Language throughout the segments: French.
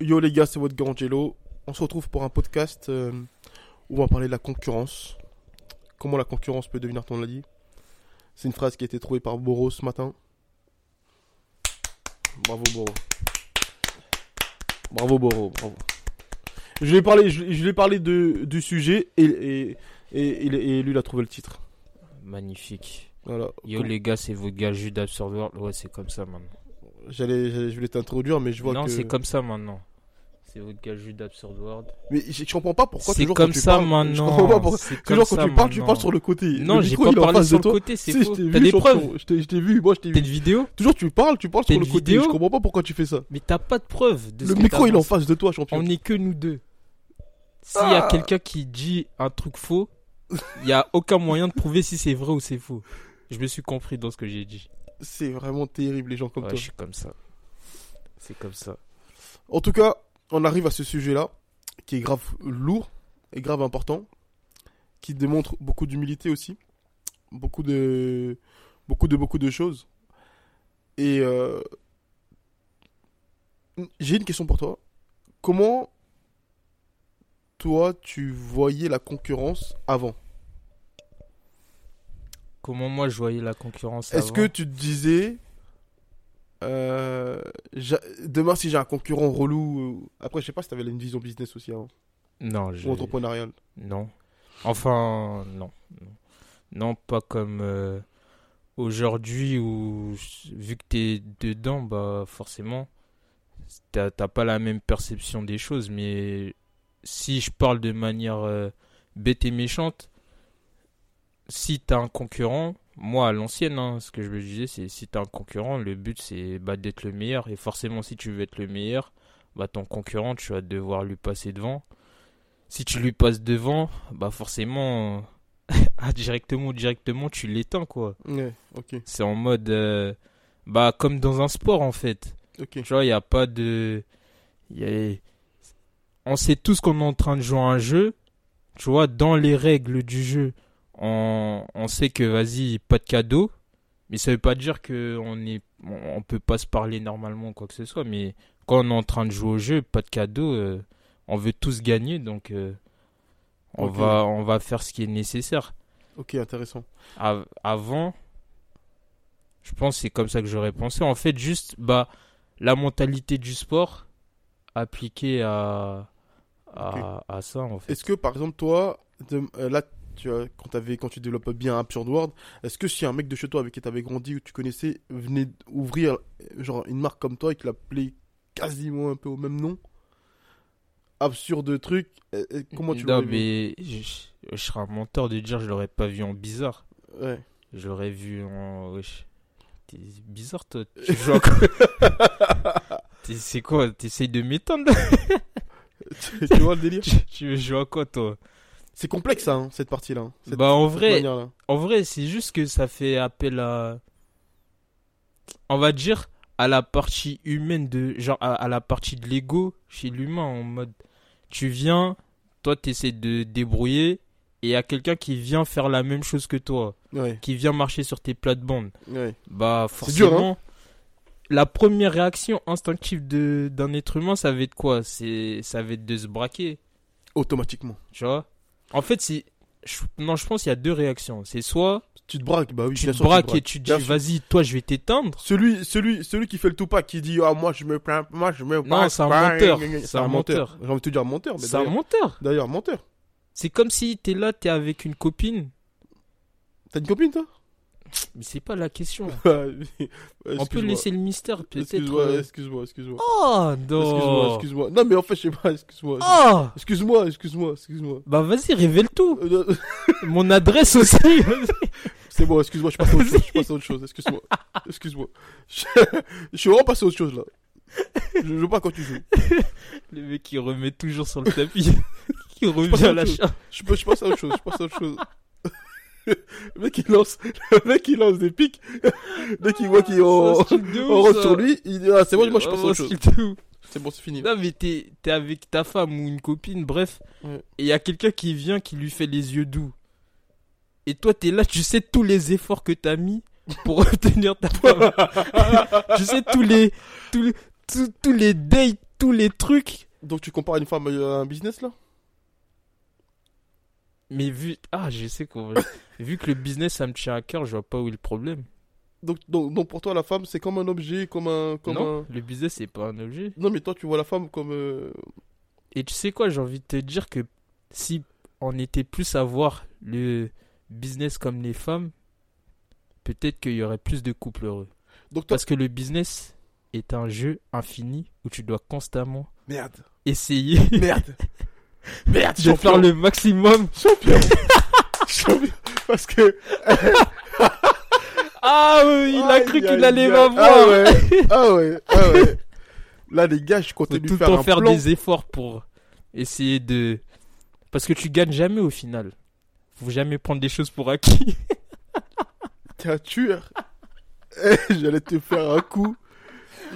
Yo les gars, c'est votre Garangelo. On se retrouve pour un podcast euh, où on va parler de la concurrence. Comment la concurrence peut devenir ton allié. C'est une phrase qui a été trouvée par Boro ce matin. Bravo Boro. Bravo Boro, bravo. Je lui ai parlé, je, je lui ai parlé de, du sujet et, et, et, lui il a trouvé le titre. Magnifique. Voilà. Yo les gars, c'est votre gars Jude World. Ouais, c'est comme ça maintenant. J'allais, je voulais t'introduire, mais je vois non, que. c'est comme ça maintenant. C'est votre gars Jude Absurd World. Mais je, je comprends pas pourquoi C'est toujours comme quand tu ça parles, maintenant. pas pourquoi. Toujours quand ça tu parles, tu parles sur le côté. Non, j'ai pas est parlé face sur de le toi. côté, c'est faux. T'as des preuves Je t'ai je t'ai vu, moi je t'ai T'as vu. une vidéo Toujours tu parles, tu parles T'as sur le côté. Je comprends pas pourquoi tu fais ça. Mais t'as pas de preuve de ce Le micro il est en face de toi, champion. On n'est que nous deux. S'il y a Ah. quelqu'un qui dit un truc faux, il y a aucun moyen de prouver si c'est vrai ou c'est faux. Je me suis compris dans ce que j'ai dit. C'est vraiment terrible les gens comme Ouais, toi. je suis comme ça. C'est comme ça. En tout cas, on arrive à ce sujet-là, qui est grave lourd et grave important, qui démontre beaucoup d'humilité aussi, beaucoup de, beaucoup de, beaucoup de choses. Et euh, j'ai une question pour toi. Comment toi tu voyais la concurrence avant? Comment moi je voyais la concurrence Est-ce que tu te disais euh, demain si j'ai un concurrent relou euh, après je sais pas si tu avais une vision business aussi avant, Non, je... ou entrepreneuriale Non. Enfin, non. Non, Non, pas comme euh, aujourd'hui où, vu que t'es dedans, bah forcément, t'as t'as pas la même perception des choses. Mais si je parle de manière bête et méchante, si t'as un concurrent, moi à l'ancienne, hein, ce que je me disais, c'est si t'as un concurrent, le but c'est bah, d'être le meilleur. Et forcément, si tu veux être le meilleur, bah ton concurrent, tu vas devoir lui passer devant si tu lui passes devant, bah forcément, directement ou directement, tu l'éteins, quoi. Ouais, C'est en mode, euh, bah comme dans un sport, en fait. Tu vois, il n'y a pas de... y a- On sait tous qu'on est en train de jouer à un jeu. Tu vois, dans les règles du jeu, on, on sait que, vas-y, pas de cadeau. Mais ça veut pas dire qu'on est... on peut pas se parler normalement ou quoi que ce soit. Mais quand on est en train de jouer au jeu, pas de cadeau, euh, on veut tous gagner. Donc, euh, on, va, on va faire ce qui est nécessaire. Ok, intéressant. Av- avant, je pense que c'est comme ça que j'aurais pensé. En fait, juste bah, la mentalité du sport appliquée à, à, à ça, en fait. Est-ce que par exemple toi, de- euh, là, tu quand, avais, quand tu développes bien Absurd World, est-ce que si un mec de chez toi avec qui tu avais grandi ou tu connaissais venait ouvrir genre une marque comme toi et qu'il l'appelait quasiment un peu au même nom, absurde truc, comment tu l'aurais vu? mais je, je serais un menteur de dire je l'aurais pas vu en bizarre. Ouais. Je l'aurais vu en. Wesh. T'es bizarre, toi. Tu joues à quoi T'es- C'est quoi? T'essayes de m'éteindre? Là tu vois le délire? Tu, tu veux jouer à quoi, toi? C'est complexe ça, hein, cette partie-là. hein, cette- Bah, en vrai. En vrai, c'est juste que ça fait appel à. On va dire à la partie humaine de. Genre à, à la partie de l'ego chez l'humain. En mode. Tu viens, toi, t'essaies de débrouiller. Et il y a quelqu'un qui vient faire la même chose que toi. Ouais, Qui vient marcher sur tes plates-bandes. ouais. Bah, dur, forcément. hein. la première réaction instinctive de d'un être humain, ça va être quoi? C'est Ça va être de se braquer. Automatiquement. Tu vois? En fait, c'est. Non, je pense qu'il y a deux réactions. C'est soit Tu te braques, bah oui, tu te braques braques. et tu te dis vas-y toi je vais t'éteindre Celui, celui, celui qui fait le Tupac qui dit ah moi je me plains, moi je me Non, braque c'est un pas, menteur. C'est un menteur. J'ai envie de te dire menteur, mais c'est un menteur d'ailleurs menteur. c'est comme si t'es là t'es avec une copine T'as une copine toi? Mais c'est pas la question On on peut laisser le mystère peut-être Excuse-moi, euh. excuse-moi, excuse-moi. oh Excuse-moi, non excuse-moi. Non mais en fait je sais pas, excuse-moi. oh Excuse-moi, excuse-moi, excuse-moi. bah vas-y révèle tout Euh, mon adresse aussi. C'est bon, excuse-moi, je passe à autre chose. Je passe à autre chose. Excuse-moi. Excuse-moi. Je... je suis vraiment passé à autre chose là. Je veux pas quand tu joues. Le mec qui remet toujours sur le tapis. qui revient à la chose. Je, je passe à autre chose. Je passe à autre chose. Le mec il lance, le mec il lance des pics. Dès qu'il voit qu'il ouf, route ça. sur lui, il dit ah c'est bon, moi je passe à autre chose. C'est bon, c'est fini. Non, mais t'es t'es avec ta femme ou une copine, bref. Ouais. Et il y a quelqu'un qui vient qui lui fait les yeux doux. Et toi, t'es là, tu sais tous les efforts que t'as mis pour obtenir ta femme. tu sais tous les, tous les, tous, tous les dates, tous les trucs. Donc tu compares une femme à un business là? Mais vu, ah, je sais vu que le business ça me tient à cœur, je vois pas où est le problème. donc, donc, donc pour toi la femme c'est comme un objet, comme un, comme non, un. le business c'est pas un objet. Non mais toi tu vois la femme comme. euh, Et tu sais quoi, j'ai envie de te dire que si on était plus à voir le business comme les femmes, peut-être qu'il y aurait plus de couples heureux. Donc. Parce que le business est un jeu infini où tu dois constamment Merde. essayer Merde. Merde. de faire le maximum. champion. champion. Parce que. Ah oui, il a cru qu'il allait m'avoir. Ah ouais. Ah ouais. Ah ouais. Là les gars je comptais Faut lui tout le faire temps faire plan. des efforts pour essayer de... Parce que tu gagnes jamais au final. Faut jamais prendre des choses pour acquis. T'es un tueur. Eh, J'allais te faire un coup.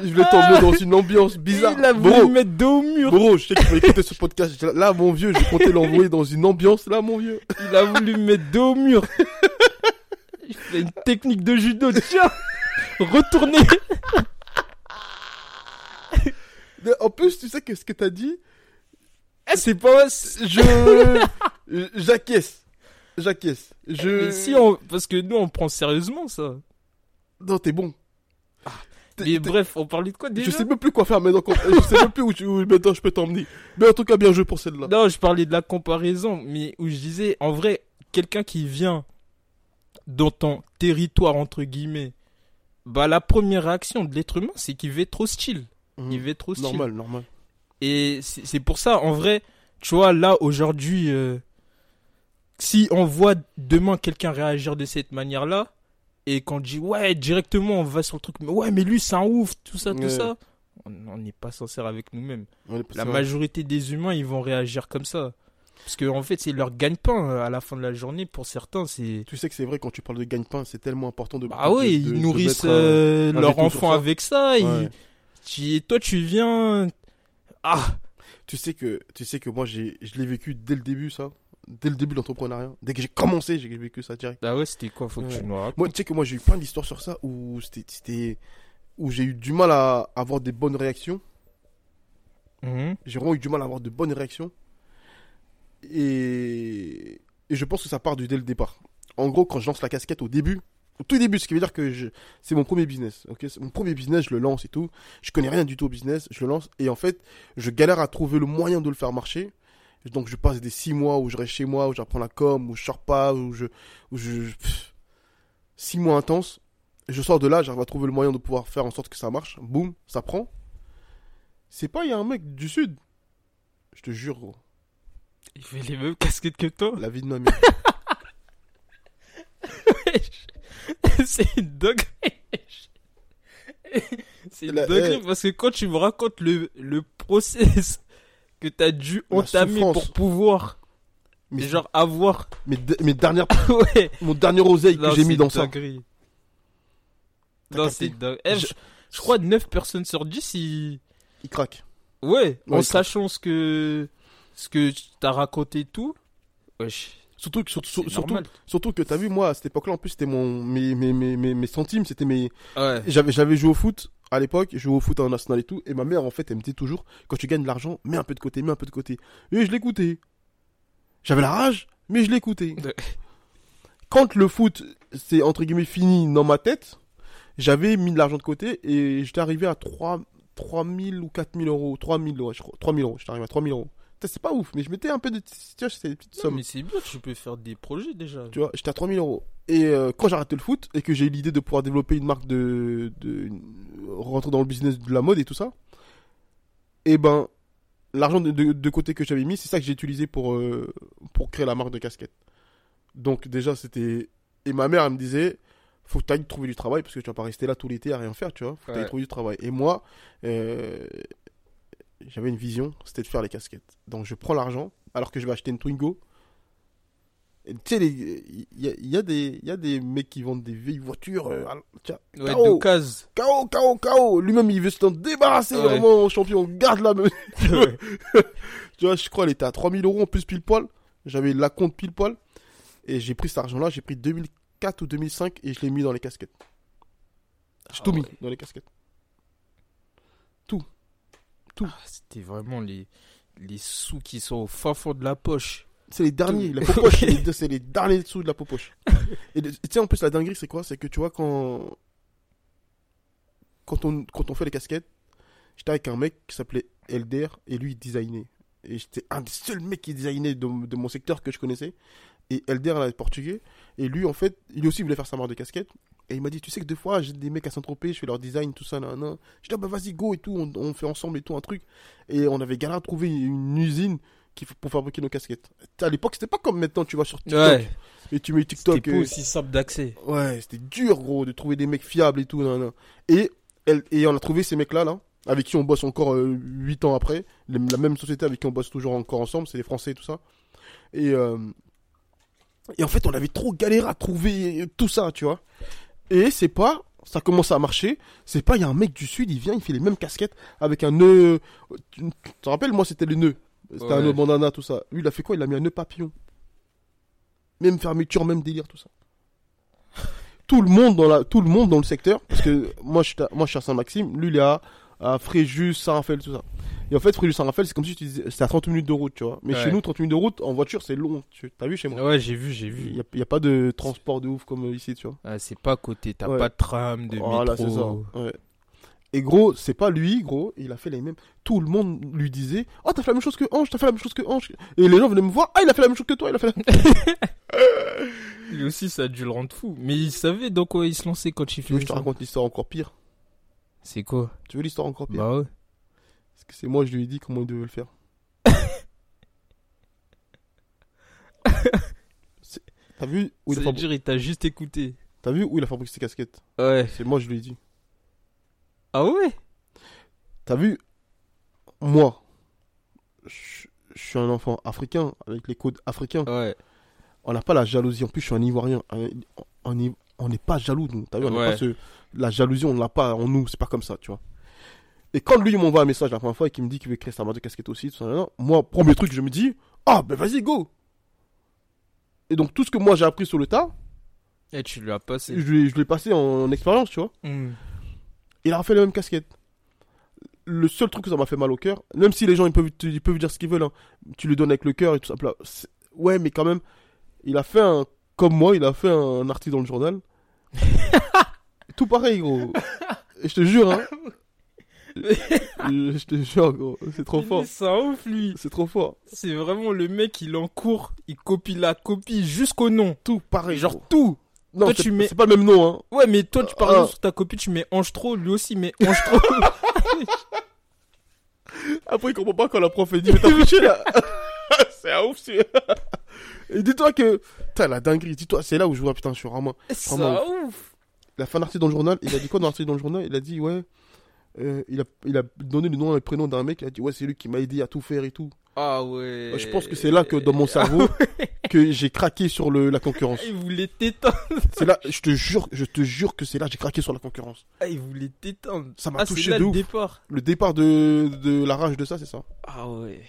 Je voulais t'emmener dans une ambiance bizarre. Il a voulu Bro, me mettre dos au mur. bro, je sais qu'il va écouter ce podcast. Là, mon vieux, je comptais l'envoyer dans une ambiance, là, mon vieux. Il a voulu me mettre dos au mur. Il fait une technique de judo. Tiens, retournez. Mais En plus, tu sais que ce que t'as dit, Eh, c'est pas. je. J'acquiesce. J'acquiesce. Je. Mais si on... Parce que nous, on prend sérieusement ça. Non, t'es bon. Mais bref, on parlait de quoi déjà Je sais même plus quoi faire maintenant. Je sais même plus où, tu... où maintenant je peux t'emmener. Mais en tout cas, bien joué pour celle-là. Non, je parlais de la comparaison, mais où je disais, en vrai, quelqu'un qui vient dans ton territoire, entre guillemets, bah la première réaction de l'être humain, c'est qu'il va être hostile. Mhm. Il va être hostile. Normal, normal. Et c'est c'est pour ça, en vrai, tu vois, là, aujourd'hui, euh, si on voit demain quelqu'un réagir de cette manière-là, et qu'on dit, ouais, directement, on va sur le truc, mais ouais, mais lui, c'est un ouf, tout ça, tout Ouais. ça, on n'est pas sincère avec nous-mêmes. La majorité des humains, ils vont réagir comme ça. Parce que, en fait, c'est leur gagne-pain euh, à la fin de la journée. Pour certains, c'est. Tu sais que c'est vrai quand tu parles de gagne-pain, c'est tellement important de. Ah de- oui, de- de ils nourrissent un- euh, un leur veto sur enfant ça. avec ça. ils- Ouais. tu- Et toi, tu viens. Ah Tu sais que, tu sais que moi, j'ai, je l'ai vécu dès le début, ça. Dès le début de l'entrepreneuriat. Dès que j'ai commencé, j'ai vécu ça direct. Bah ouais, c'était quoi Faut que Ouais. tu nous racontes. Moi, tu sais que moi, j'ai eu plein d'histoires sur ça où c'était, où j'ai eu du mal à avoir des bonnes réactions. Mhm. J'ai vraiment eu du mal à avoir de bonnes réactions. Et, et je pense que ça part du dès le départ. En gros, quand je lance la casquette au début, au tout début, ce qui veut dire que je, c'est mon premier business. Ok, mon premier business, je le lance et tout. Je connais rien du tout au business, je le lance et en fait, je galère à trouver le moyen de le faire marcher. Donc, je passe des six mois où je reste chez moi, où j'apprends la com, où je sors pas, où je, où je, pff, six mois intenses. Et je sors de là, j'arrive à trouver le moyen de pouvoir faire en sorte que ça marche. Boum, ça prend. C'est pas, il y a un mec du sud. Je te jure, gros. Il fait les mêmes casquettes que toi. La vie de ma mère. c'est une dinguerie. c'est une dinguerie eh. parce que quand tu me racontes le, le process que t'as dû entamer pour pouvoir, Mais genre avoir. mes, de- mes dernières, ouais. mon dernier oseille que j'ai mis dans ça. dinguerie. T'as Non, c'est dingue. Eh, Je- crois 9 personnes sur 10, ils... Il craque. Ouais, Ouais, en sachant ce que, ce que t'as raconté tout. Wesh, Surtout, que- surtout, c'est surtout, surtout que t'as vu, moi, à cette époque-là, en plus, c'était mon, mes, mes, mes, mes, mes centimes, c'était mes, Ouais. j'avais, j'avais joué au foot à l'époque, je jouais au foot en national et tout, et ma mère, en fait, elle me disait toujours, quand tu gagnes de l'argent, mets un peu de côté, mets un peu de côté. Et je l'écoutais. J'avais la rage, mais je l'écoutais. Quand le foot, c'est entre guillemets fini dans ma tête, j'avais mis de l'argent de côté et j'étais arrivé à 3, 3000 ou 4000 euros. 3000, ouais, je crois. 3000 euros, j'étais arrivé à 3000 euros. Putain, C'est pas ouf, mais je mettais un peu de. Tu vois, des petites Non, sommes. mais c'est bien, tu peux faire des projets déjà. Tu vois, j'étais à 3000 euros. Et euh, quand j'ai arrêté le foot et que j'ai eu l'idée de pouvoir développer une marque de, de. rentrer dans le business de la mode et tout ça, et ben, l'argent de, de- de côté que j'avais mis, c'est ça que j'ai utilisé pour, euh, pour créer la marque de casquette. Donc, déjà, c'était Et ma mère, elle me disait, faut que tu ailles trouver du travail parce que tu vas pas rester là tout l'été à rien faire, tu vois. Faut que tu Ouais. trouver du travail. Et moi, euh, j'avais une vision, c'était de faire les casquettes. Donc je prends l'argent, alors que je vais acheter une Twingo. Tu sais, il y, a- des, y a des mecs qui vendent des vieilles voitures. à- tiens, Ouais, KO. KO, KO, KO. Lui-même, il veut se t'en débarrasser. Ouais. Vraiment, champion, garde la même. tu vois, je crois, elle était à 3000 euros en plus pile poil. J'avais la compte pile poil. Et j'ai pris cet argent-là, j'ai pris 2004 ou 2005 et je l'ai mis dans les casquettes. J'ai Ah tout mis ouais. dans les casquettes. Ah, C'était vraiment les, les sous qui sont au fin fond de la poche. C'est les derniers, la popoche, c'est les- c'est les derniers dessous de la popoche. Et de- tu sais, en plus, la dinguerie, c'est quoi? C'est que tu vois, quand. Quand on, quand on fait les casquettes, j'étais avec un mec qui s'appelait Elder et lui, il designait. Et j'étais un des seuls mecs qui designait de, de mon secteur que je connaissais. Et Elder, là, est portugais. Et lui, en fait, il aussi voulait faire sa marque de casquette. Et il m'a dit, tu sais que des fois, j'ai des mecs à Saint-Tropez, je fais leur design, tout ça. Je dis, ah bah vas-y, go et tout, on, on fait ensemble et tout, un truc. Et on avait galéré à trouver une usine qui, pour fabriquer nos casquettes. À l'époque, c'était pas comme maintenant, tu vas sur TikTok Ouais, et tu mets c'était TikTok. pas euh, aussi simple d'accès. Ouais, c'était dur, gros, de trouver des mecs fiables et tout. nan, nan. Et, on a trouvé ces mecs-là, là, avec qui on bosse encore 8 ans après. La même société avec qui on bosse toujours encore ensemble, c'est les Français et tout ça. Et, euh, et en fait, on avait trop galéré à trouver tout ça, tu vois. Et c'est pas, ça commence à marcher. C'est pas, il y a un mec du Sud, il vient, il fait les mêmes casquettes avec un nœud. Tu tu te rappelles, moi, c'était le nœud. C'était un nœud bandana, tout ça. Lui, il a fait quoi? Il a mis un nœud papillon. Même fermeture, même délire, tout ça. Tout le monde dans la, tout le monde dans le secteur, parce que moi je suis à, moi je suis à Saint-Maxime, lui il est à, à Fréjus, Saint-Raphaël, tout ça. Et en fait, Fréjus, Saint-Raphaël, c'est comme si tu disais, c'est à 30 minutes de route, tu vois. Mais Ouais. chez nous, 30 minutes de route, en voiture, c'est long. Tu as vu chez moi? Ouais, j'ai vu, j'ai Il vu. n'y a, il y a pas de transport de ouf comme ici, tu vois. Ah, c'est pas à côté, t'as Ouais. pas de tram, de Voilà, c'est ça. métro. ouais. Et gros, c'est pas lui, gros, il a fait les mêmes. Tout le monde lui disait Oh, t'as fait la même chose que Ange, t'as fait la même chose que Ange. Et les gens venaient me voir Ah, il a fait la même chose que toi, il a fait la Lui aussi, ça a dû le rendre fou. Mais il savait dans quoi il se lançait quand il faisait je te raconte l'histoire encore pire C'est quoi? Tu veux l'histoire encore pire? Bah ouais. Parce que c'est moi, je lui ai dit comment il devait le faire. T'as vu où il a Ça veut fabri- dire, il t'a juste écouté. T'as vu où il a fabriqué ses casquettes? Ouais. C'est moi, je lui ai dit. Ah ouais? T'as vu? Moi, je suis un enfant africain avec les codes africains. Ouais. On n'a pas la jalousie. En plus, je suis un Ivoirien. On est- on n'est pas jaloux, nous. T'as vu, on n'a Ouais. pas ce- La jalousie, on ne l'a pas en nous. C'est pas comme ça, tu vois. Et quand lui, il m'envoie un message la première fois et qu'il me dit qu'il veut créer sa marque de casquette aussi, tout ça, moi, premier truc, je me dis, ah, ben vas-y, go. Et donc, tout ce que moi j'ai appris sur le tas, Et tu lui as passé. je l'ai je l'ai passé en, en expérience, tu vois. Hmm. Il a refait la même casquette. Le seul truc que ça m'a fait mal au cœur, même si les gens ils peuvent, ils peuvent dire ce qu'ils veulent, hein, tu le donnes avec le cœur et tout ça. Ouais, mais quand même, il a fait un. Comme moi, il a fait un article dans le journal. tout pareil, gros. Et je te jure, hein. je te jure, gros. C'est trop fort. C'est un ouf, lui. C'est trop fort. C'est vraiment le mec, il est en cours, il copie la copie jusqu'au nom. Tout pareil. Genre gros. tout. Non, toi, c'est tu mets- c'est pas le même nom, hein. Ouais, mais toi, tu parles Ah. sur ta copie, tu mets ange trop, lui aussi met ange trop. Après, il comprend pas quand la prof elle dit, mais t'as triché là. c'est un ouf, c'est. Et dis-toi que. Putain, la dinguerie. Dis-toi, c'est là où je vois, putain, je suis vraiment. C'est ouf. Il a fait un article dans le journal. Il a dit quoi dans l'article dans le journal? Il a dit, ouais. euh, il, a, il a donné le nom et le prénom d'un mec. Il a dit, ouais, c'est lui qui m'a aidé à tout faire et tout. Ah ouais. Je pense que c'est là que dans mon cerveau, que j'ai craqué sur le, la concurrence. Il voulait t'éteindre. C'est là, je te jure, je te jure que c'est là j'ai craqué sur la concurrence. Ah, il voulait t'éteindre. Ça m'a Ah, touché là de le ouf. départ. Le départ de, de la rage de ça, c'est ça. Ah ouais.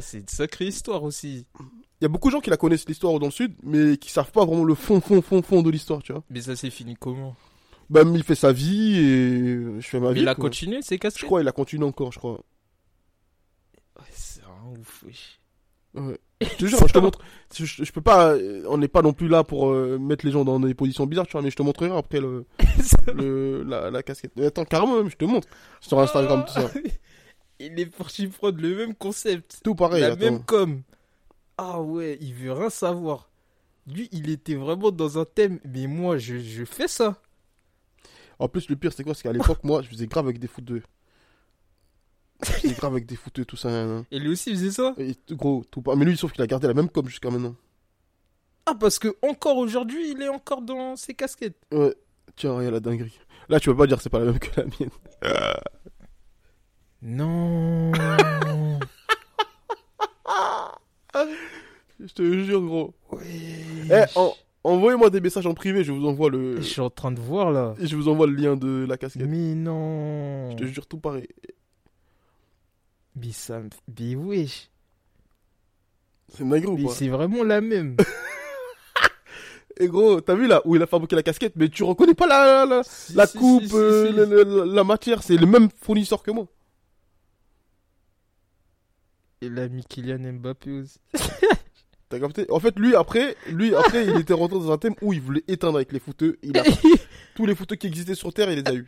C'est une sacrée histoire aussi. Il y a beaucoup de gens qui la connaissent l'histoire dans le sud, mais qui savent pas vraiment le fond, fond, fond, fond de l'histoire, tu vois. Mais ça s'est fini comment? Bah, il fait sa vie et je fais ma Mais vie. il a quoi. continué, c'est cassé Je crois il a continué encore, je crois. Ouais, c'est un ouf. Ouais. Je te jure, je te montre. Je, peux pas. euh, On n'est pas non plus là pour euh, mettre les gens dans des positions bizarres, tu vois, mais je te montrerai après le, le la, la casquette. Mais attends, carrément, même, je te montre. Sur Instagram, tout ça. Il est parti prendre le même concept. Tout pareil, la attends. même com. Ah ouais, il veut rien savoir. Lui, il était vraiment dans un thème. Mais moi, je, je fais ça. En plus, le pire, c'est quoi? C'est qu'à l'époque, moi, je faisais grave avec des footeux. Je faisais grave avec des footeux, tout ça. Et lui aussi, il faisait ça? Et gros, tout pas. Mais lui, sauf qu'il a gardé la même com jusqu'à maintenant. Ah, parce que encore aujourd'hui, il est encore dans ses casquettes. Ouais. Tiens, regarde la dinguerie. Là, tu peux pas dire que c'est pas la même que la mienne. Non. Je te jure, gros. oui. Eh, en- envoyez-moi des messages en privé, je vous envoie le. Je suis en train de voir là. Et je vous envoie le lien de la casquette. Mais non. Je te jure, tout pareil. Mais ça me- Mais wesh. C'est pas? c'est vraiment la même. Et gros, t'as vu là où il a fabriqué la casquette, mais tu reconnais pas la, la, la- Si, la si, coupe, si, euh, la matière, c'est le même fournisseur que moi. Il a mis Kylian Mbappé aussi. T'as capté? En fait, lui après, lui après, il était rentré dans un thème où il voulait éteindre avec les footeux. Il a tous les footeux qui existaient sur terre, il les a eu.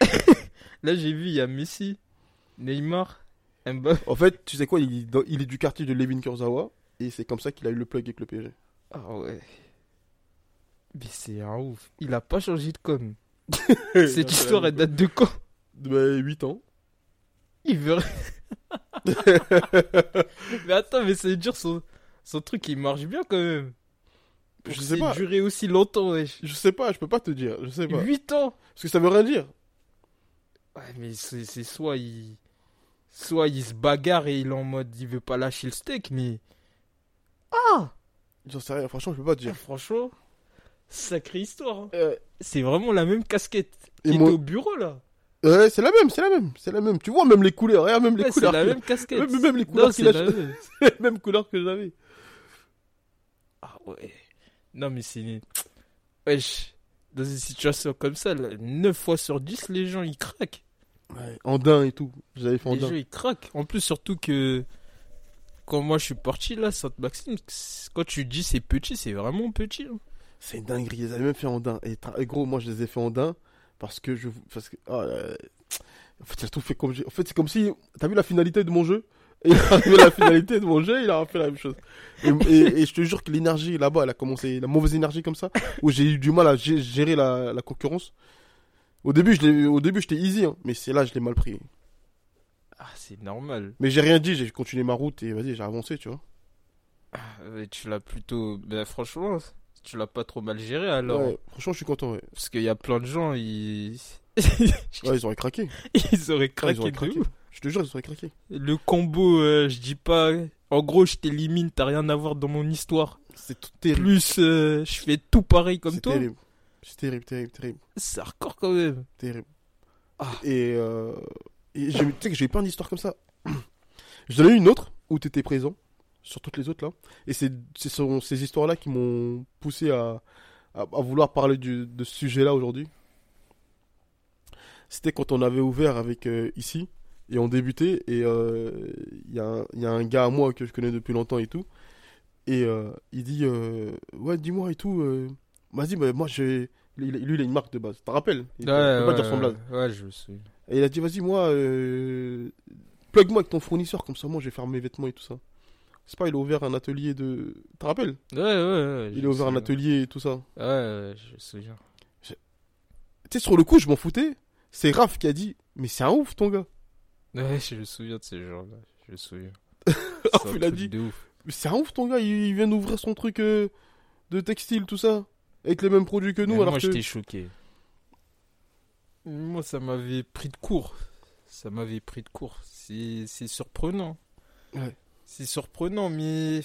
Là, j'ai vu, il y a Messi, Neymar. En fait, tu sais quoi il, est du quartier de Levin Kurzawa et c'est comme ça qu'il a eu le plug avec le PSG. Ah ouais. Mais c'est un ouf. Il a pas changé de com. Cette histoire, elle date de quand? De 8 ans. Il veut. mais attends, mais veut dire son, son truc, il marche bien quand même. Pour Je sais c'est pas. duré aussi longtemps, wesh. Je sais pas, je peux pas te dire, je sais pas. 8 ans Parce que ça veut rien dire. Ouais, mais c'est c'est soit il. Soit il se bagarre et il est en mode il veut pas lâcher le steak, mais. Ah J'en sais rien, franchement, je peux pas te dire. Franchement, sacrée histoire. hein. Euh, C'est vraiment la même casquette Et qui moi- était au bureau là. ouais, c'est la même, c'est la même, c'est la même. Tu vois, même les couleurs, regarde, même les Ouais, c'est couleurs. la qu'il a- même casquette. Même- même les couleurs Non, c'est a- la même. couleurs que j'avais. Ah ouais. Non, mais c'est. Wesh. Dans une situation comme ça, là, 9 fois sur 10, les gens ils craquent. Ouais, Andin et tout. J'avais fait Les Andin. gens ils craquent. En plus, surtout que. Quand moi je suis parti là, Sainte-Maxime, quand tu dis c'est petit, c'est vraiment petit. hein. C'est une dinguerie, ils avaient même fait Andin. Et, et gros, moi je les ai fait Andin parce que je. Parce que, euh, en fait, tout fait comme. En fait, c'est comme si. T'as vu la finalité de mon jeu? Et il a arrivé à la finalité de mon jeu, il a fait la même chose. Et, et- et je te jure que l'énergie là-bas, elle a commencé. La mauvaise énergie comme ça, où j'ai eu du mal à gé- gérer la, la concurrence. Au début, je au début, j'étais easy, hein, mais c'est là, je l'ai mal pris. Ah, c'est normal. Mais j'ai rien dit, j'ai continué ma route et vas-y, j'ai avancé, tu vois. Ah, ouais, tu l'as plutôt. Ben, franchement, tu l'as pas trop mal géré alors. Ouais, franchement, je suis content, ouais. Parce qu'il y a plein de gens, ils. Ouais, ils auraient craqué. ils auraient Ouais, craqué, ils auraient de craqué. ouf. Je te jure, ils auraient craqué. Le combo, euh, je dis pas. En gros, je t'élimine, t'as rien à voir dans mon histoire. C'est tout terrible. Plus, euh, je fais tout pareil comme C'est toi. terrible. C'est terrible, terrible, terrible, C'est hardcore quand même. terrible. Ah. Et, euh, et tu sais que j'ai eu plein d'histoires comme ça. J'en ai eu une autre où tu étais présent, sur toutes les autres là. Et c'est ce sont ces histoires-là qui m'ont poussé à, à, à vouloir parler du- de ce sujet-là aujourd'hui. C'était quand on avait ouvert avec euh, ici et on débutait et euh, il y, a un- il y a un gars à moi que je connais depuis longtemps et tout. Et euh, il dit euh, Ouais, dis-moi et tout. Vas-y, mais moi j'ai. Lui, lui, il a une marque de base. Tu te rappelles? Il il peut pas dire son blaze. ouais, je me souviens. Et il a dit, vas-y, moi, euh, plug-moi avec ton fournisseur, comme ça, moi, je vais faire mes vêtements et tout ça. C'est pas, il a ouvert un atelier de... Tu te rappelles? Ouais, ouais, ouais. Il je a ouvert un atelier et tout ça. Ouais, ouais, je me souviens. Tu sais, sur le coup, je m'en foutais. C'est Raph qui a dit, mais c'est un ouf, ton gars. Ouais, je me souviens de ces gens-là. Je me souviens. Raph, il a dit, de ouf. mais c'est un ouf, ton gars. Il, il vient d'ouvrir son truc euh, de textile, tout ça. Avec les mêmes produits que nous, Mais alors moi, que... j'étais choqué. Moi, ça m'avait pris de court. Ça m'avait pris de court. C'est c'est surprenant. Ouais. C'est surprenant, mais.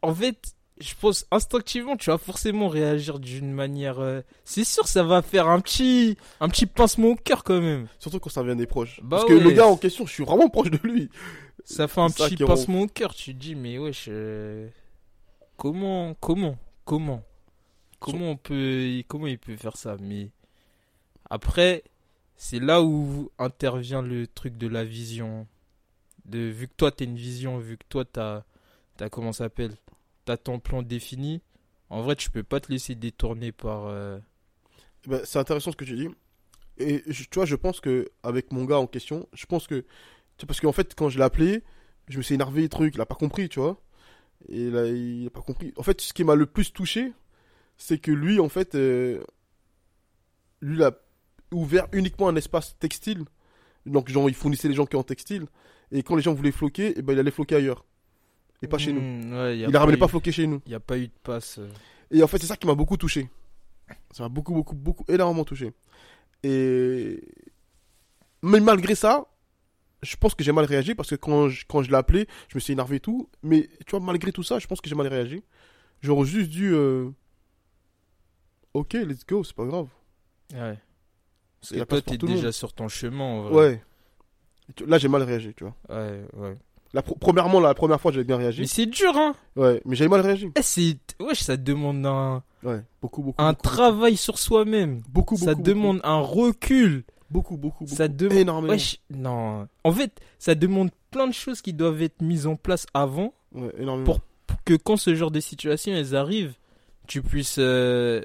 En fait, je pense instinctivement, tu vas forcément réagir d'une manière. euh, C'est sûr, ça va faire un petit, un petit pincement au cœur quand même. Surtout quand ça vient des proches. Bah Parce que le gars en question, je suis vraiment proche de lui. Ça fait un ça petit pincement au cœur. Tu te dis, mais wesh, euh, comment, comment, comment, comment on peut, comment il peut faire ça Mais après, c'est là où intervient le truc de la vision. De vu que toi t'as une vision, vu que toi t'as, t'as comment ça s'appelle, t'as ton plan défini. En vrai, tu peux pas te laisser détourner par. euh, Ben, c'est intéressant ce que tu dis. Et tu vois, je pense que avec mon gars en question, je pense que. Parce qu'en fait, quand je l'ai appelé, je me suis énervé, truc, il a pas compris, tu vois. Et là, il a pas compris. En fait, ce qui m'a le plus touché, c'est que lui, en fait, euh, lui, il a ouvert uniquement un espace textile. Donc, genre, il fournissait les gens qui ont textile. Et quand les gens voulaient floquer, eh ben, il allait floquer ailleurs. et pas chez nous. Hmm, ouais, Il a ramené eu- pas Floqué chez nous. Il n'y a pas eu de passe. euh. Et en fait, c'est ça qui m'a beaucoup touché. Ça m'a beaucoup, beaucoup, beaucoup, énormément touché. Et. Mais malgré ça, je pense que j'ai mal réagi parce que quand je, quand je l'ai appelé, je me suis énervé et tout. Mais tu vois, malgré tout ça, je pense que j'ai mal réagi. J'aurais juste dû. euh, Ok, let's go, c'est pas grave. Ouais. Parce que toi, t'es déjà monde. sur ton chemin. en vrai. Ouais. Là, j'ai mal réagi, tu vois. Ouais, ouais. La premièrement, la première fois, j'avais bien réagi. Mais c'est dur, hein. Ouais, mais j'avais mal réagi. Eh, c'est... Wesh, ça demande un, Ouais, beaucoup, beaucoup. un beaucoup, travail sur soi-même. Beaucoup, beaucoup. ça beaucoup, demande un recul. Beaucoup, beaucoup, beaucoup. Ça demande. Énormément. Wesh, non. En fait, ça demande plein de choses qui doivent être mises en place avant Ouais, énormément. Pour- pour que quand ce genre de situation elles arrivent, tu puisses euh,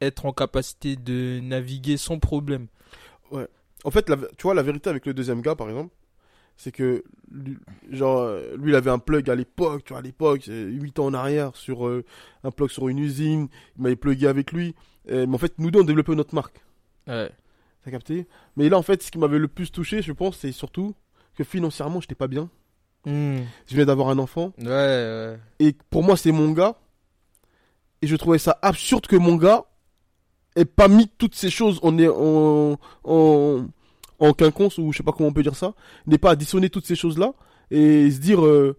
être en capacité de naviguer sans problème. En fait, la- tu vois, la vérité avec le deuxième gars, par exemple, c'est que, lui, genre, euh, lui, il avait un plug à l'époque, tu vois, à l'époque, 8 ans en arrière, sur euh, un plug sur une usine, il m'avait plugué avec lui. Euh, mais en fait, nous deux, on développait notre marque. Ouais. T'as capté? Mais là, en fait, ce qui m'avait le plus touché, je pense, c'est surtout que financièrement, j'étais pas bien. Hmm. Je venais d'avoir un enfant. Ouais, ouais. Et pour moi, c'est mon gars. Et je trouvais ça absurde que mon gars ait pas mis toutes ces choses en, en, en, en quinconce, ou je sais pas comment on peut dire ça, n'ait pas additionné toutes ces choses-là, et se dire, euh,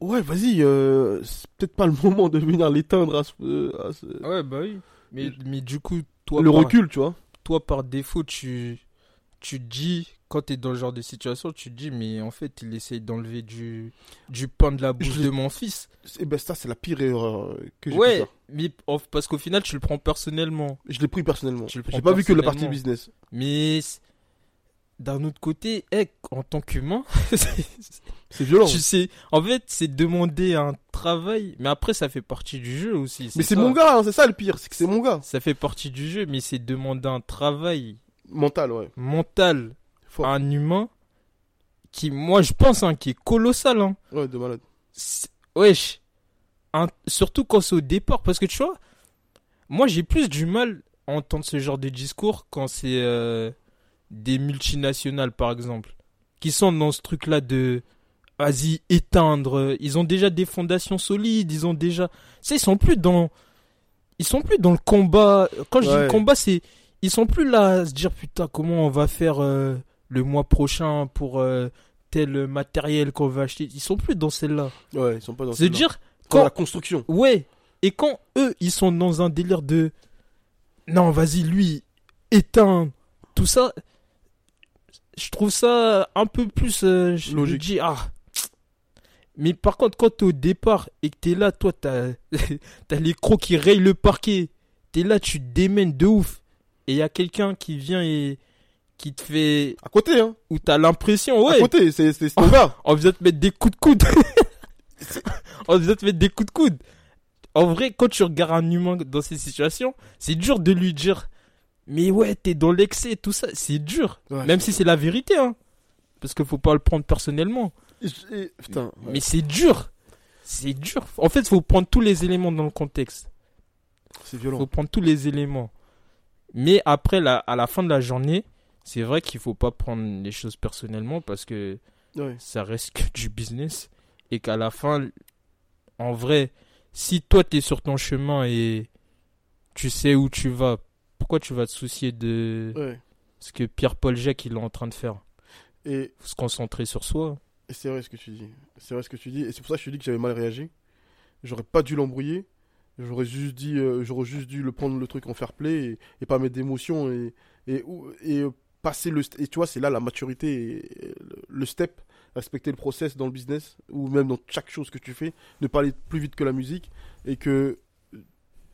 ouais, vas-y, euh, c'est peut-être pas le moment de venir l'éteindre à ce, à ce- Ouais, bah oui. Mais, mais du coup, toi, le par, recul, tu vois. toi, par défaut, tu, tu dis, quand t'es dans ce genre de situation, tu te dis, mais en fait, il essaye d'enlever du, du pain de la bouche de mon fils. Et ben ça, c'est la pire erreur euh, que j'ai Ouais, mais parce qu'au final, tu le prends personnellement. Je l'ai pris personnellement. Tu J'ai pas vu que la partie business. Mais d'un autre côté, en tant qu'humain, c'est- violent. tu sais, en fait, c'est demander un travail, mais après, ça fait partie du jeu aussi. Mais c'est mon gars, hein, c'est ça le pire, c'est que c'est mon gars. Ça fait partie du jeu, mais c'est demander un travail Mental, ouais. mental Fort. à un humain qui, moi, je pense, hein, qui est colossal. Hein. Ouais, de malade. Wesh. Un- Surtout quand c'est au départ. Parce que tu vois, moi j'ai plus du mal à entendre ce genre de discours quand c'est euh, des multinationales par exemple. Qui sont dans ce truc là de vas-y éteindre. Ils ont déjà des fondations solides. Ils ont déjà. Tu ils sont plus dans. Ils sont plus dans le combat. Quand je dis Ouais. combat, c'est. Ils sont plus là à se dire putain, comment on va faire euh, le mois prochain pour euh, tel matériel qu'on va acheter. Ils sont plus dans celle-là. Ouais, ils sont pas dans celle-là. dire, Dans quand, la construction. ouais, et quand eux, ils sont dans un délire de, non, vas-y, lui, éteins, tout ça, je trouve ça un peu plus, euh, je me dis, ah. Mais par contre, quand t'es au départ et que t'es là, toi, t'as, t'as les crocs qui rayent le parquet, t'es là, tu te démènes de ouf, et il y a quelqu'un qui vient et qui te fait, À côté, hein. où t'as l'impression, À ouais, côté, c'est ton gars. on vient te mettre des coups de coude. on vient te mettre des coups de coude. En vrai, quand tu regardes un humain dans ces situations, c'est dur de lui dire Mais ouais, t'es dans l'excès, tout ça. C'est dur. Ouais, Même si c'est la vérité, hein. Parce qu'il faut pas le prendre personnellement. Et- et- putain. ouais. Mais c'est dur. C'est dur. En fait, faut prendre tous les éléments dans le contexte. C'est faut violent. prendre tous les éléments. Mais après, la, à la fin de la journée, c'est vrai qu'il faut pas prendre les choses personnellement parce que Ouais. ça reste que du business et qu'à la fin, en vrai, si toi tu es sur ton chemin et tu sais où tu vas, pourquoi tu vas te soucier de Ouais. ce que Pierre-Paul Jacques il est en train de faire? Et, Faut se concentrer sur soi. c'est vrai ce que tu dis. C'est vrai ce que tu dis. Et c'est pour ça que je te dis que j'avais mal réagi. J'aurais pas dû l'embrouiller. J'aurais juste dit, euh, j'aurais juste dû le prendre le truc en fair play et, et pas mettre d'émotion et, et, passer le. Et tu vois, c'est là la maturité et, le step, respecter le process dans le business ou même dans chaque chose que tu fais, ne pas aller plus vite que la musique et que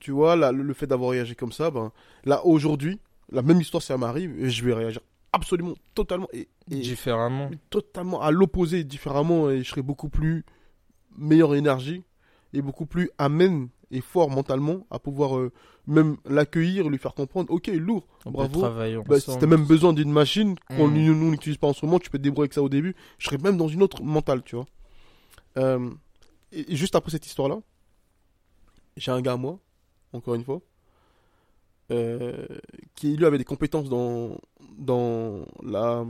tu vois, là, le, le fait d'avoir réagi comme ça, ben là aujourd'hui, la même histoire ça m'arrive et je vais réagir absolument, totalement et, et Différemment. totalement à l'opposé, différemment et je serai beaucoup plus meilleure énergie et beaucoup plus amène et fort mentalement à pouvoir euh, même l'accueillir, lui faire comprendre, ok, lourd, On bravo. Bah, si t'as même besoin d'une machine qu'on Mm. n'utilise pas en ce moment, tu peux te débrouiller avec ça au début. Je serais même dans une autre mentale, tu vois. Euh, et juste après cette histoire-là, j'ai un gars à moi, encore une fois, euh, qui lui avait des compétences dans, dans la,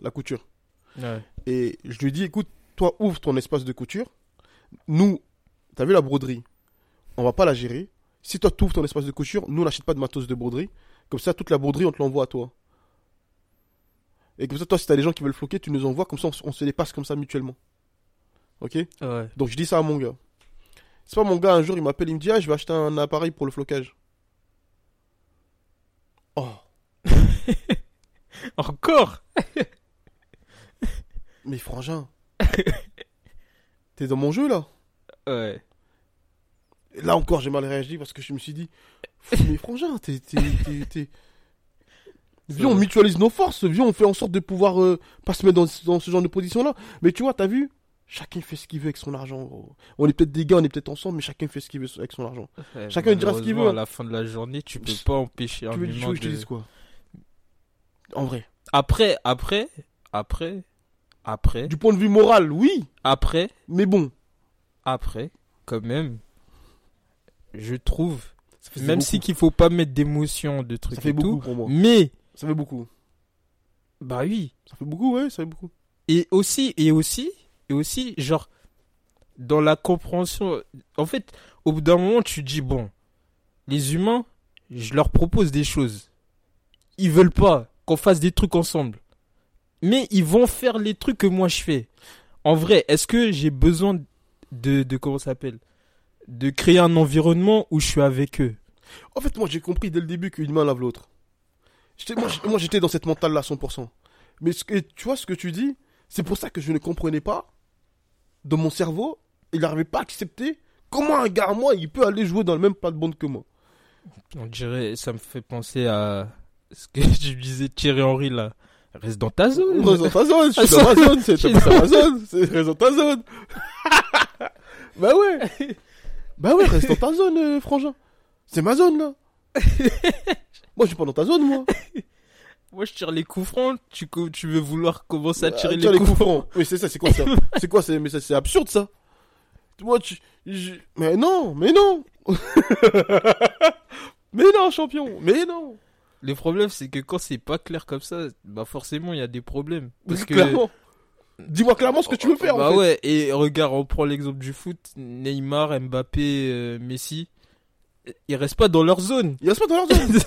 la couture. Ouais. Et je lui dis, écoute, toi, ouvre ton espace de couture. Nous, t'as vu la broderie? On va pas la gérer. Si toi, tu ouvres ton espace de couture, nous, on n'achète pas de matos de broderie. Comme ça, toute la broderie, on te l'envoie à toi. Et comme ça, toi, si t'as des gens qui veulent floquer, tu nous envoies. Comme ça, on, se les passe comme ça mutuellement. Ok? Ouais. Donc, je dis ça à mon gars. C'est pas mon gars, un jour, il m'appelle, il me dit Ah, je vais acheter un appareil pour le flocage. Oh, Encore mais frangin. T'es dans mon jeu, là Ouais. Là encore, j'ai mal réagi parce que je me suis dit, mais frangin, t'es, Viens, on mutualise nos forces, viens, on fait en sorte de pouvoir euh, pas se mettre dans, dans ce genre de position-là. Mais tu vois, t'as vu? Chacun fait ce qu'il veut avec son argent. gros. On est peut-être des gars, on est peut-être ensemble, mais chacun fait ce qu'il veut avec son argent. Ouais, Chacun dira ce qu'il veut, À la fin de la journée, tu peux pas empêcher un humain veux que je te de- dise quoi En vrai. Après, après, après, après, Du point de vue moral, oui, après, mais bon. après, quand même, je trouve, même beaucoup. si qu'il faut pas mettre d'émotion, de trucs Ça fait et beaucoup tout, pour moi. mais, Ça fait beaucoup. bah oui, Ça fait beaucoup, ouais, ça fait beaucoup. et aussi, et aussi, et aussi, genre, dans la compréhension, en fait, au bout d'un moment, tu dis, bon, les humains, je leur propose des choses. Ils veulent pas qu'on fasse des trucs ensemble. Mais ils vont faire les trucs que moi je fais. En vrai, est-ce que j'ai besoin de, de comment ça s'appelle De créer un environnement où je suis avec eux? En fait, moi, j'ai compris dès le début qu'une main lave l'autre. Moi, j'étais dans cette mentale-là, 100%. Mais ce que, tu vois ce que tu dis? C'est pour ça que je ne comprenais pas, dans mon cerveau, il n'arrivait pas à accepter comment un gars, moi, il peut aller jouer dans le même plat de bande que moi. On dirait, ça me fait penser à ce que je disais Thierry Henry là. Reste dans ta zone. Reste dans ta zone, je suis dans ma zone, c'est dans dans- ma zone, c'est reste dans ta zone. bah ouais. Bah ouais, reste dans ta zone, euh, frangin. C'est ma zone, là. moi, je suis pas dans ta zone, moi. Moi, je tire les coups francs. Tu, veux vouloir commencer à tirer Ah, les, tiens, coups, francs. francs. Mais c'est ça, c'est quoi ça C'est quoi c'est- Mais ça, c'est absurde, ça. Moi, tu. je- Mais non, mais non. mais non, champion. Mais non. Le problème, c'est que quand c'est pas clair comme ça, bah forcément, il y a des problèmes. Parce que. Clairement. Dis-moi clairement ce que tu veux faire. Bah en fait. ouais, et regarde, on prend l'exemple du foot. Neymar, Mbappé, euh, Messi. Ils restent pas dans leur zone. Il reste pas dans leur zone.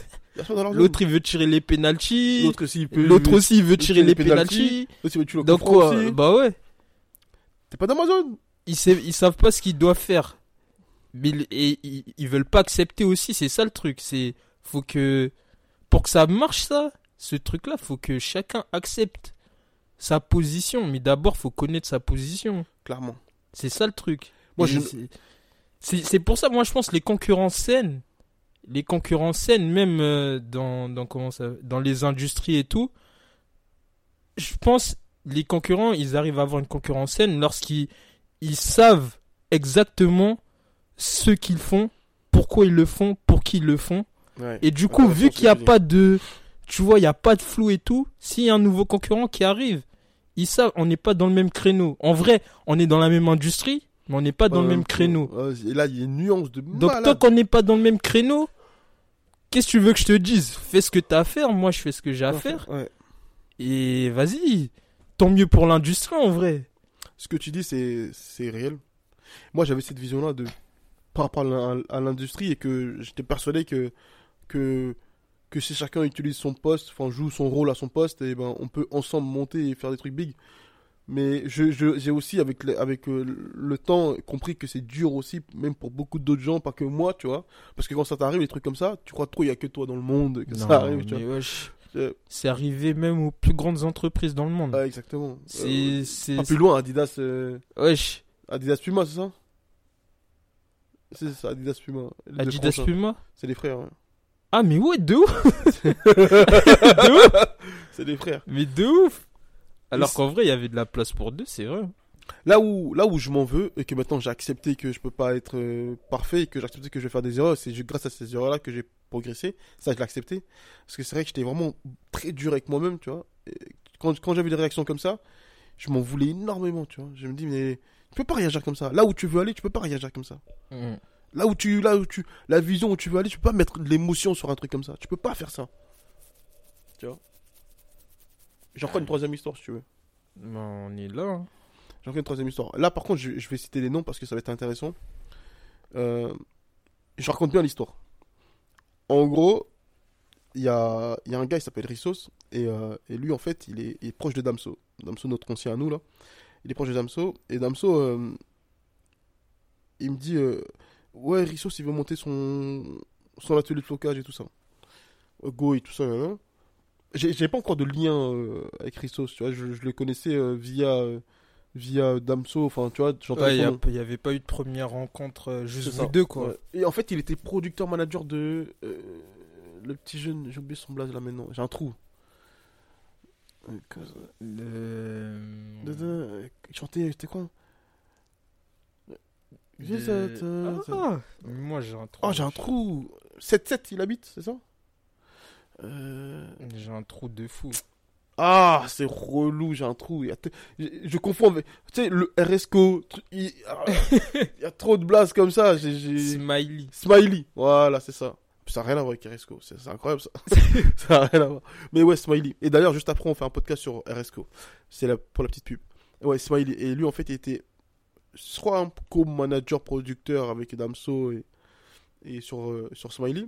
L'autre, il veut tirer les pénalties. L'autre aussi, il peut. L'autre aussi, il veut tirer les pénaltys. pénalties. L'autre, il veut tuer le Donc quoi aussi. Bah ouais. T'es pas dans ma zone. Ils, savent, ils savent pas ce qu'ils doivent faire. Mais, et ils, ils veulent pas accepter aussi, c'est ça le truc. C'est faut que pour que ça marche ça, ce truc là, faut que chacun accepte sa position, mais d'abord faut connaître sa position. Clairement. C'est ça le truc. Moi, je- c'est pour ça moi je pense les concurrences saines, les concurrences saines même euh, dans dans comment ça dans les industries et tout. Je pense les concurrents, ils arrivent à avoir une concurrence saine lorsqu'ils ils savent exactement ce qu'ils font, pourquoi ils le font, pour qui ils le font. Ouais. Et du coup, Ouais, vu qu'il n'y a pas de, tu vois, il n'y a pas de flou et tout, s'il y a un nouveau concurrent qui arrive, ils savent, on n'est pas dans le même créneau. En vrai, on est dans la même industrie, mais on n'est pas dans le même créneau. Et là, il y a une nuance de Donc tant qu'on n'est pas dans le même créneau, qu'est-ce que tu veux que je te dise? Fais ce que tu as à faire, moi je fais ce que j'ai à faire. Ouais. Et vas-y, tant mieux pour l'industrie en vrai. Ce que tu dis, c'est c'est réel. Moi, j'avais cette vision-là de par rapport à l'in- à l'industrie et que j'étais persuadé que que que si chacun utilise son poste, enfin joue son rôle à son poste, et ben on peut ensemble monter et faire des trucs big. Mais je je- j'ai aussi avec le, avec euh, le temps compris que c'est dur aussi, même pour beaucoup d'autres gens, pas que moi, tu vois. Parce que quand ça t'arrive des trucs comme ça, tu crois trop il y a que toi dans le monde que Non, ça arrive, tu vois. wesh, Euh, c'est arrivé même aux plus grandes entreprises dans le monde. ouais, exactement. Euh, c'est pas plus loin, Adidas, euh, wesh, Adidas Puma, c'est ça? C'est ça, Adidas Puma. Les Adidas. Puma? C'est des frères. ouais. Ah mais ouais, de ouf. de ouf. C'est des frères. Mais de ouf. Alors qu'en vrai, il y avait de la place pour deux, c'est vrai. Là où, là où je m'en veux et que maintenant j'ai accepté que je peux pas être euh, parfait et que j'ai accepté que je vais faire des erreurs, c'est grâce à ces erreurs-là que j'ai progressé. Ça, je l'ai accepté. Parce que c'est vrai que j'étais vraiment très dur avec moi-même, tu vois. Et quand quand j'avais des réactions comme ça, je m'en voulais énormément, tu vois. Je me dis, mais tu peux pas réagir comme ça. Là où tu veux aller, tu peux pas réagir comme ça. Là où tu, là où tu, la vision où tu veux aller, tu peux pas mettre de l'émotion sur un truc comme ça. Tu peux pas faire ça. Tu vois. J'en ferai une troisième histoire si tu veux. Ben, on est là. hein. J'en fais une troisième histoire. Là, par contre, je, je vais citer les noms parce que ça va être intéressant. Euh, je raconte bien l'histoire. En gros, il y a, il y a un gars, il s'appelle Rissos, et, euh, et lui, en fait, il est, il est proche de Damso. Damso, notre ancien à nous, là. Il est proche de Damso, et Damso, euh, il me dit, euh, ouais, Rissos, il veut monter son, son atelier de flocage et tout ça. Euh, Go et tout ça. J'ai pas encore de lien euh, avec Rissos, tu vois, je, je le connaissais euh, via, euh, via Damso, enfin, tu vois, j'entends il n'y avait pas eu de première rencontre, juste vous deux, quoi. Ouais. Et en fait, il était producteur manager de le petit jeune, j'ai oublié son blaze là maintenant, j'ai un trou. Le... Il chantait, c'était quoi? Ah, moi j'ai un trou. Oh, j'ai un trou 7-7, il habite, c'est ça? Euh, J'ai un trou de fou. Ah, c'est relou, j'ai un trou. Je, je confonds avec. Tu sais, le RSCO, il... ah, il y a trop de blases comme ça. j'ai- Smiley. Smiley, voilà, c'est ça. Ça n'a rien à voir avec RSCO, c'est c'est incroyable ça. ça n'a rien à voir. Mais ouais, Smiley. Et d'ailleurs, juste après, on fait un podcast sur RSCO. C'est la- pour la petite pub. Ouais, Smiley. Et lui, en fait, il était soit un co-manager producteur avec Damso et, et sur, euh, sur Smiley.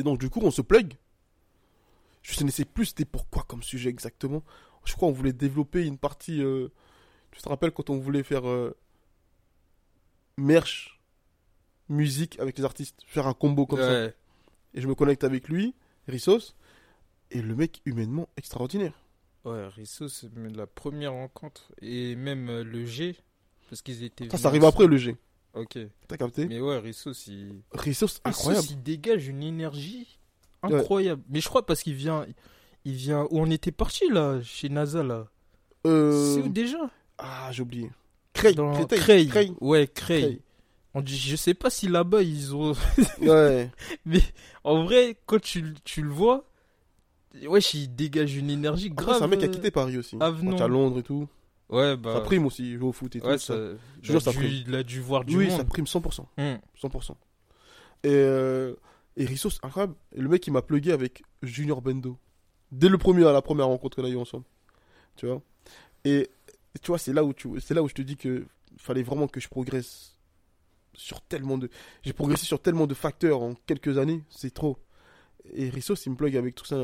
Et donc, du coup, on se plug. Je ne sais plus c'était pourquoi comme sujet exactement. Je crois qu'on voulait développer une partie. euh, Tu te rappelles quand on voulait faire euh, merch, musique avec les artistes, faire un combo comme ça. Ouais. Et je me connecte avec lui, Rissos, et le mec humainement extraordinaire. Ouais, Risso, c'est la première rencontre. Et même euh, le G, parce qu'ils étaient. Ça, ça arrive après le G. Ok. T'as capté Mais ouais, Risso, il. Rissos, incroyable. il dégage une énergie incroyable. Mais je crois parce qu'il vient. Il vient. Où on était parti là, chez NASA là. Euh, C'est où déjà? Ah, j'ai oublié. Cray, Dans Creil. Creil. Ouais. Cray. On dit, je sais pas si là-bas ils ont. Ouais. Mais en vrai, quand tu, tu le vois, wesh, il dégage une énergie Après, grave. c'est un mec qui a euh, quitté Paris aussi. avenant. Quand t'es à Londres et tout. Ouais, bah. Ça prime aussi, il joue au foot et tout. ça. ça. Je jure, ça dû, prime. il a dû voir du Oui, monde. ça prime 100%. Hum. 100%. Et, euh, et Rissos, incroyable. Et le mec, il m'a plugué avec Junior Bendo. Dès le premier, à la première rencontre qu'on a eu ensemble. Tu vois? Et, tu vois, c'est là, où tu- là où je te dis que fallait vraiment que je progresse sur tellement de. J'ai progressé sur tellement de facteurs en quelques années, c'est trop. Et Rissos, il me plug avec tout ça.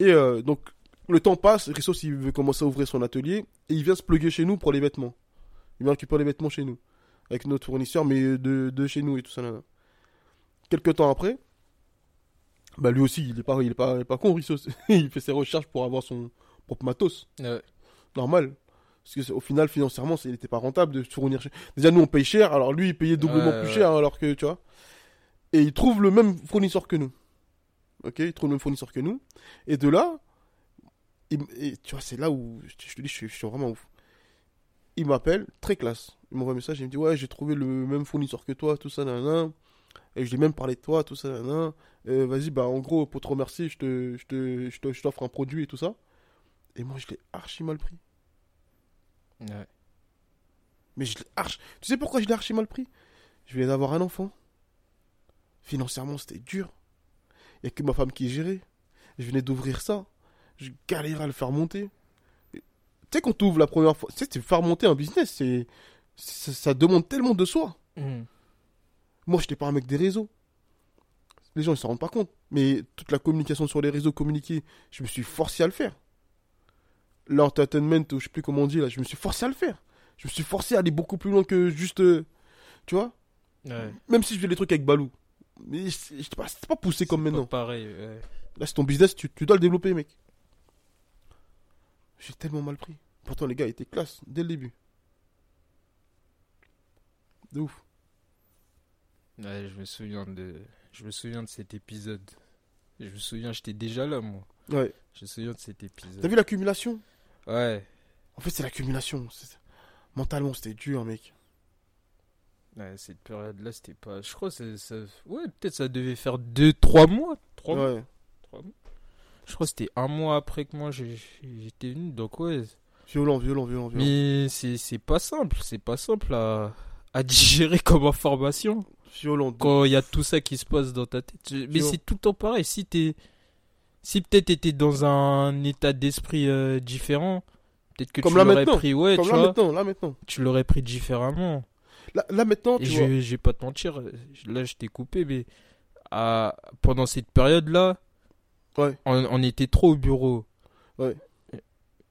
Et euh, donc, le temps passe, Rissos, il veut commencer à ouvrir son atelier. Et il vient se plugger chez nous pour les vêtements. Il vient récupérer les vêtements chez nous. Avec notre fournisseur, mais de, de chez nous et tout ça. Là, là. Quelques temps après, bah lui aussi, il est pas, il est pas, il est pas con, Rissos. il fait ses recherches pour avoir son propre matos. Ouais. Normal. Parce que c'est- au final, financièrement, il n'était pas rentable de fournir. chez- Déjà, nous, on paye cher, alors lui, il payait doublement Ouais, plus ouais. cher, alors que, tu vois. Et il trouve le même fournisseur que nous. Ok Il trouve le même fournisseur que nous. Et de là, il et tu vois, c'est là où, je te dis, je suis, je suis vraiment ouf. Il m'appelle, très classe. Il m'envoie un message, il me dit, ouais, j'ai trouvé le même fournisseur que toi, tout ça, nanana. Et je lui ai même parlé de toi, tout ça, nanana. Euh, Vas-y, bah, en gros, pour te remercier, je te, je te, je te- je t'offre un produit et tout ça. Et moi, je l'ai archi mal pris. Ouais. Mais je l'ai archi... Tu sais pourquoi je l'ai archi mal pris? Je venais d'avoir un enfant. Financièrement, c'était dur. Il n'y a que ma femme qui gérait. Je venais d'ouvrir ça. Je galérais à le faire monter. Tu sais, quand tu ouvres la première fois, tu sais, faire monter un business, c'est... Ça, ça demande tellement de soi. Hum. Moi, je n'étais pas un mec des réseaux. Les gens, ils s'en rendent pas compte. Mais toute la communication sur les réseaux, communiquer, je me suis forcé à le faire. L'entertainment, ou je sais plus comment on dit, là, je me suis forcé à le faire. Je me suis forcé à aller beaucoup plus loin que juste. euh, tu vois Ouais. Même si je fais les trucs avec Balou. Mais c'est pas, pas poussé comme maintenant. Pas pareil, ouais. Là, c'est ton business, tu, tu dois le développer, mec. J'ai tellement mal pris. Pourtant, les gars étaient classe dès le début. De ouf. Ouais, je me souviens de, je me souviens de cet épisode. Je me souviens, j'étais déjà là, moi. Ouais. Je me souviens de cet T'as épisode. vu l'accumulation? Ouais. En fait, c'est l'accumulation. Mentalement, c'était dur, mec. Ouais, cette période-là, c'était pas. Je crois que ça. Ouais, peut-être ça devait faire 2-3 mois. 3 mois. Ouais. trois mois. Je crois que c'était un mois après que moi j'étais venu. Donc, ouais. Violent, violent, violent, violent. Mais c'est pas simple. C'est pas simple à, à digérer comme information. Violent. quand il y a tout ça qui se passe dans ta tête. Je- Mais c'est tout le temps pareil. Si t'es, si peut-être t'étais dans un état d'esprit euh, différent, peut-être que Comme tu l'aurais pris, ouais, Comme tu là vois, maintenant, là maintenant. tu l'aurais pris différemment. Là, là maintenant, Et tu je, vois. vais- je vais pas te mentir, euh, là je t'ai coupé, mais à- pendant cette période-là, Ouais. on, on était trop au bureau. Ouais.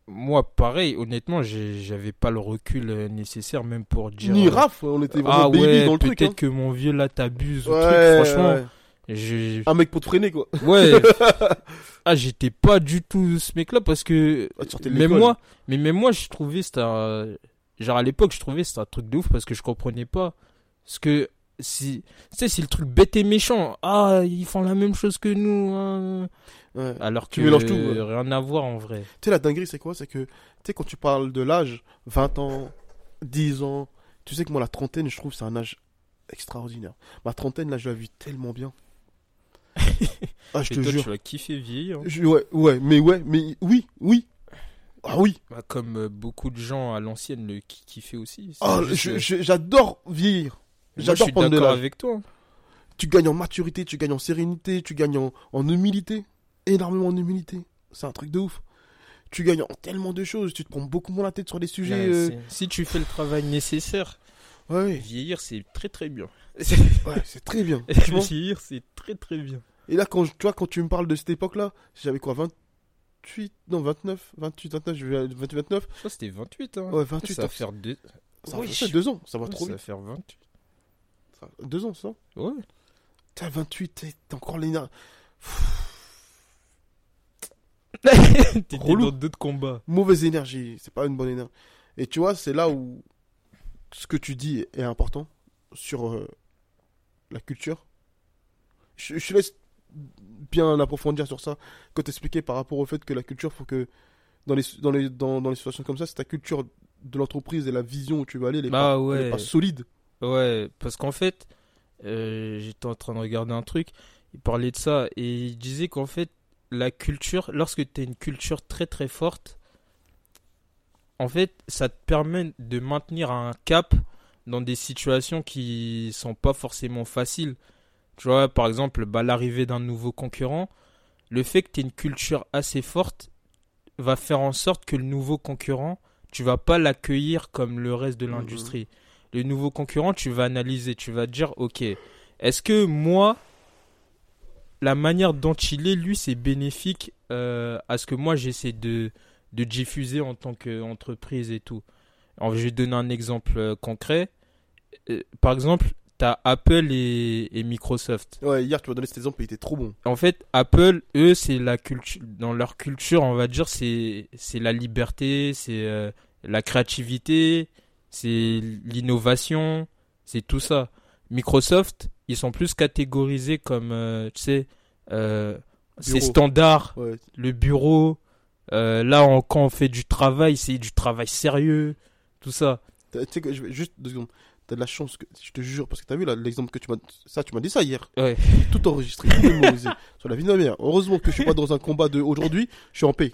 Moi, pareil, honnêtement, j'avais pas le recul euh, nécessaire même pour dire. Ni euh, Raph, on était vraiment ah baby ouais, dans le truc. peut-être Hein. que mon vieux là t'abuse ou truc, Ouais, franchement. j'ai- Un mec pour te freiner, quoi. Ouais. ah, j'étais pas du tout ce mec-là parce que Ah, même moi, mais même moi, je trouvais c'était un... genre à l'époque, je trouvais c'était un truc de ouf parce que je comprenais pas ce que si tu sais si le truc bête et méchant, ah, ils font la même chose que nous hein. Ouais. alors Tu que mélanges tout, ouais. rien à voir en vrai. Tu sais, la dinguerie, c'est quoi? C'est que, tu sais, quand tu parles de l'âge, 20 ans, 10 ans, tu sais que moi, la trentaine, je trouve, c'est un âge extraordinaire. Ma trentaine, là, je la vis tellement bien. ah, je et te toi, jure. tu vas kiffer vieillir. hein. Je- ouais, ouais, mais ouais, mais oui, oui. Ah oui. Bah, comme euh, beaucoup de gens à l'ancienne le ki- kiffaient aussi. C'est Ah, euh, j'adore vieillir. J'adore prendre de l'âge. avec toi. Tu gagnes en maturité, tu gagnes en sérénité, tu gagnes en, en humilité. Énormément en humilité. C'est un truc de ouf. Tu gagnes en tellement de choses. Tu te prends beaucoup moins la tête sur des sujets. Là, euh, Si tu fais le travail nécessaire, Ouais, vieillir c'est très très bien. ouais, c'est très bien. Vieillir c'est très très bien. Et là, quand, tu vois, quand tu me parles de cette époque-là, j'avais quoi, 28, non, 29, 28, 29, je vais à 28, 29. Je crois que c'était 28. Hein. Ouais, 28, Ça va faire deux. Ça Oui. fait deux ans, ça va Ouais, trop ça va vite. faire 28. Ça- Deux ans, ça Ouais. T'as 28, t'es encore l'énergie. T'étais dans d'autres combats. Mauvaise énergie, c'est pas une bonne énergie. Et tu vois, c'est là où ce que tu dis est important sur euh, la culture. Je, je te laisse bien approfondir sur ça, quand t'expliquais par rapport au fait que la culture, faut que dans les, dans les, dans, dans les situations comme ça, c'est ta culture de l'entreprise et la vision où tu veux aller, elle est, Bah pas, elle est ouais. pas solide. Ouais, parce qu'en fait, euh, j'étais en train de regarder un truc, il parlait de ça, et il disait qu'en fait, la culture, lorsque tu as une culture très très forte, en fait, ça te permet de maintenir un cap dans des situations qui sont pas forcément faciles. Tu vois, par exemple, bah, l'arrivée d'un nouveau concurrent, le fait que tu aies une culture assez forte va faire en sorte que le nouveau concurrent, tu vas pas l'accueillir comme le reste de Mhm. l'industrie. Le nouveau concurrent, tu vas analyser, tu vas dire, ok, est-ce que moi, la manière dont il est, lui, c'est bénéfique euh, à ce que moi j'essaie de, de diffuser en tant qu'entreprise et tout? Alors, je vais donner un exemple euh, concret. Euh, par exemple, tu as Apple et, et Microsoft. Ouais, hier, tu m'as donné cet exemple, il était trop bon. En fait, Apple, eux, c'est la culture. Dans leur culture, on va dire, c'est c'est la liberté, c'est euh, la créativité, c'est l'innovation, c'est tout ça. Microsoft, ils sont plus catégorisés comme, euh, tu sais, euh, c'est standard, Ouais. le bureau. euh, là, on- quand on fait du travail, c'est du travail sérieux, tout ça. Tu sais que je vais juste deux secondes. T'as de la chance, que, je te jure, parce que t'as vu l'exemple que tu m'as. Ça, tu m'as dit ça hier. Ouais. Tout enregistré, tout mémorisé. sur la vie de ma mère. Heureusement que je suis pas dans un combat de aujourd'hui, je suis en paix.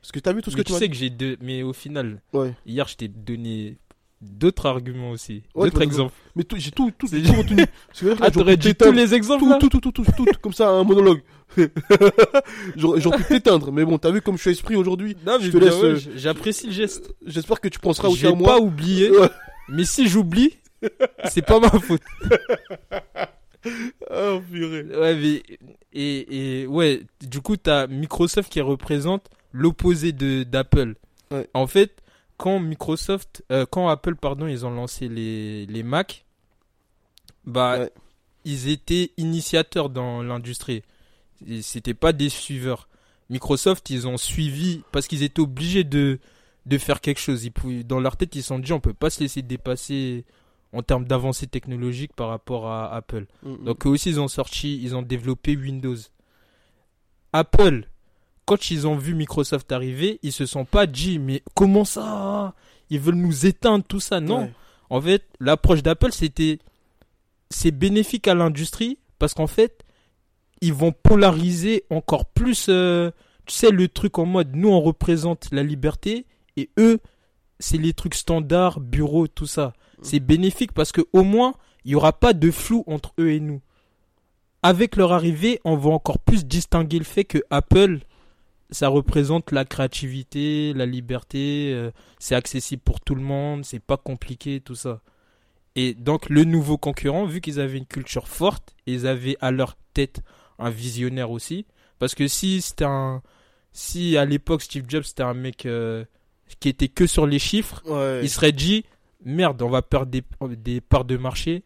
Parce que t'as vu tout ce Mais que tu tu sais que j'ai deux, mais au final, Ouais. hier, je t'ai donné d'autres arguments aussi, Ouais, d'autres exemples. Mais j'ai tout, tout, j'ai tout retenu. Ah, j'aurais t'aurais dit tous les exemples tout, tout, tout, tout, tout, tout, comme ça, un monologue. J'aurais pu t'éteindre, mais bon, t'as vu comme je suis esprit aujourd'hui. Je te bien, laisse, ouais, euh, j'apprécie le geste. J'espère que tu penseras aussi à moi. pas oublier, Ouais. mais si j'oublie, c'est pas ma faute. Ah, purée. Ouais, mais, et, et ouais, du coup, t'as Microsoft qui représente l'opposé de d'Apple. Ouais. En fait, quand Microsoft, euh, quand Apple, pardon, ils ont lancé les, les Mac, bah, Ouais. ils étaient initiateurs dans l'industrie. C'était pas des suiveurs. Microsoft, ils ont suivi parce qu'ils étaient obligés de, de faire quelque chose. Ils pouvaient- dans leur tête, ils se sont dit, on peut pas se laisser dépasser en termes d'avancée technologique par rapport à Apple. Mm, mm. Donc eux aussi, ils ont sorti, ils ont développé Windows. Apple, quand ils ont vu Microsoft arriver, ils se sont pas dit mais comment ça Ils veulent nous éteindre tout ça Non. Ouais. En fait, l'approche d'Apple c'était c'est bénéfique à l'industrie parce qu'en fait, ils vont polariser encore plus euh, tu sais le truc en mode nous on représente la liberté et eux c'est les trucs standards, bureaux, tout ça. C'est bénéfique parce que au moins il y aura pas de flou entre eux et nous. Avec leur arrivée, on va encore plus distinguer le fait que Apple ça représente la créativité, la liberté, euh, c'est accessible pour tout le monde, c'est pas compliqué, tout ça. Et donc le nouveau concurrent, vu qu'ils avaient une culture forte, ils avaient à leur tête un visionnaire aussi, parce que si c'était un, si à l'époque Steve Jobs c'était un mec euh, qui était que sur les chiffres, Ouais. il serait dit merde, on va perdre des, des parts de marché,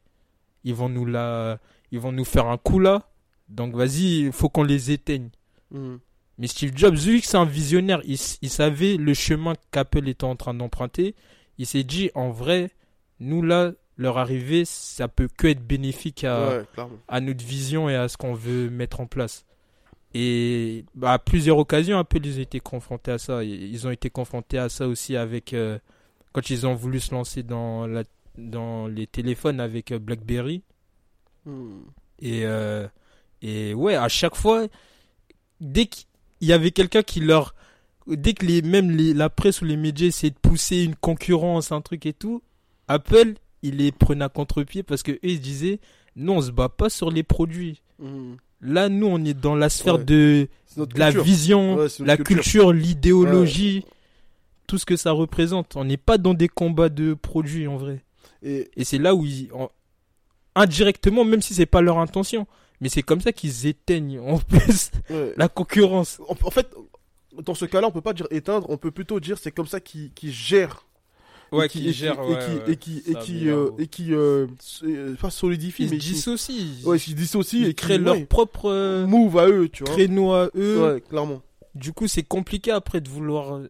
ils vont nous la, ils vont nous faire un coup là, donc vas-y, il faut qu'on les éteigne. Mhm. Mais Steve Jobs, vu que c'est un visionnaire, il, savait le chemin qu'Apple était en train d'emprunter. Il s'est dit, en vrai, nous là, leur arrivée, ça peut que être bénéfique à, Ouais, clairement. à notre vision et à ce qu'on veut mettre en place. Et bah, à plusieurs occasions, Apple, ils ont été confrontés à ça. Ils ont été confrontés à ça aussi avec euh, quand ils ont voulu se lancer dans, la, dans les téléphones avec euh, BlackBerry. Mhm. Et, euh, et ouais, à chaque fois, dès qu'il y avait quelqu'un qui leur. Dès que les, même les, la presse ou les médias essayaient de pousser une concurrence, un truc et tout, Apple, il les prenait à contre-pied parce que eux, ils disaient non, on se bat pas sur les produits. Mhm. Là, nous, on est dans la sphère Ouais. de, la vision, Ouais, la culture. l'idéologie, tout ce que ça représente. On n'est pas dans des combats de produits en vrai. Et Et c'est là où ils, en- indirectement, même si c'est pas leur intention, mais c'est comme ça qu'ils éteignent en plus ouais. la concurrence. en, en fait, dans ce cas-là, on peut pas dire éteindre, on peut plutôt dire c'est comme ça qu'ils gèrent. et qui, qui- et qui et qui et qui euh, et qui euh, euh, pas solidifient Ils mais dissocient. ouais, ils dissocient et créent leur ouais, propre move à eux, tu vois. créneau à eux. Ouais, clairement. Du coup, c'est compliqué après de vouloir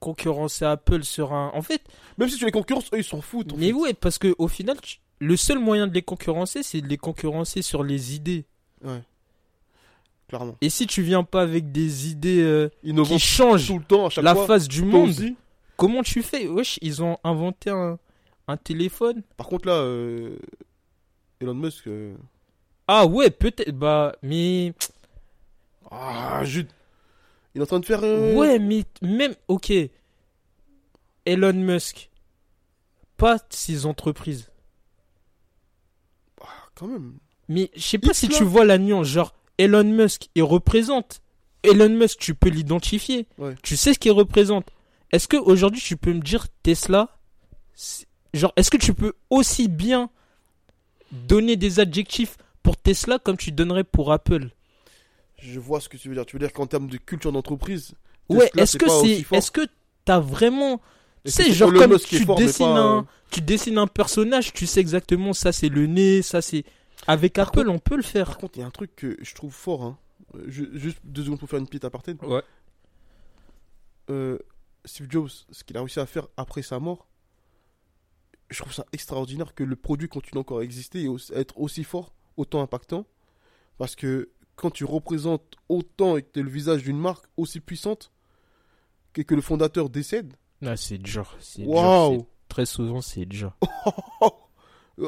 concurrencer Apple sur un. En fait, Même si tu les concurrences, eux ils s'en foutent. en mais fait. ouais, parce que au final, tu- le seul moyen de les concurrencer, c'est de les concurrencer sur les idées. Ouais. Clairement. Et si tu viens pas avec des idées euh, qui changent tout le temps à chaque la fois. face du monde, aussi. comment tu fais? Wesh, ils ont inventé un, un téléphone. Par contre là, euh, Elon Musk. euh, Ah ouais, peut-être. Bah, mais. Ah, Jude. Il est en train de faire. Ouais, mais même. Ok. Elon Musk. Pas ses entreprises. Quand même. Mais je sais pas si tu vois la nuance. Genre, Elon Musk, il représente. Elon Musk, tu peux l'identifier. Ouais. Tu sais ce qu'il représente. Est-ce que aujourd'hui tu peux me dire Tesla Genre, est-ce que tu peux aussi bien donner des adjectifs pour Tesla comme tu donnerais pour Apple? Je vois ce que tu veux dire. Tu veux dire qu'en termes de culture d'entreprise. Ouais, est-ce que c'est. Est-ce que t'as vraiment. C'est genre comme tu fort, dessines pas, un. euh, Tu dessines un personnage, tu sais exactement ça c'est le nez, ça c'est. Avec Par Apple, contre- on peut le faire. Par contre, il y a un truc que je trouve fort. Hein. Euh, ju- Juste deux secondes pour faire une petite aparté. Ouais. Euh, Steve Jobs, ce qu'il a réussi à faire après sa mort, je trouve ça extraordinaire que le produit continue encore à exister et aussi- être aussi fort, autant impactant. Parce que quand tu représentes autant et que tu es le visage d'une marque aussi puissante, que, que le fondateur décède, Ah, c'est dur. C'est dur. Très souvent, c'est dur.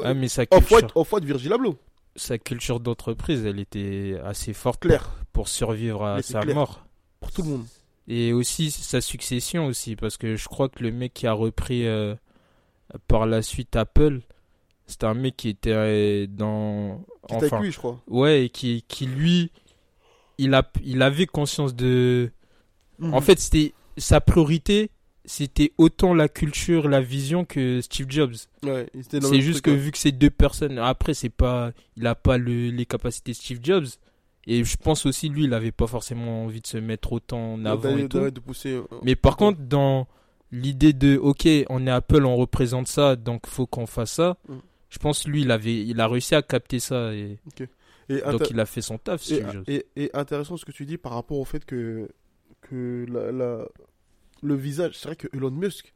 Ah, mais sa culture, Off-White, Virgil Abloh. sa culture d'entreprise, elle était assez forte Clair. pour, survivre à Mais sa clair. mort. Pour tout le monde. Et aussi sa succession aussi, parce que je crois que le mec qui a repris euh, par la suite Apple, c'était un mec qui était euh, dans... Qui Enfin, avec lui, je crois. ouais, et qui, qui lui, il, a, il avait conscience de... Mhm. En fait, c'était sa priorité, c'était autant la culture, la vision que Steve Jobs. Ouais, il C'est juste que vu que c'est deux personnes, après c'est pas, il a pas le, les capacités Steve Jobs. Et je pense aussi lui, il avait pas forcément envie de se mettre autant en avant D'aller- et tout. d'aller de pousser, euh, Mais par contre, dans l'idée de, ok, on est Apple, on représente ça, donc faut qu'on fasse ça. Mm. Je pense lui, il avait, il a réussi à capter ça et et donc il a fait son taf. Et, Steve Jobs. et- et intéressant ce que tu dis par rapport au fait que, que la, la- le visage, c'est vrai que Elon Musk,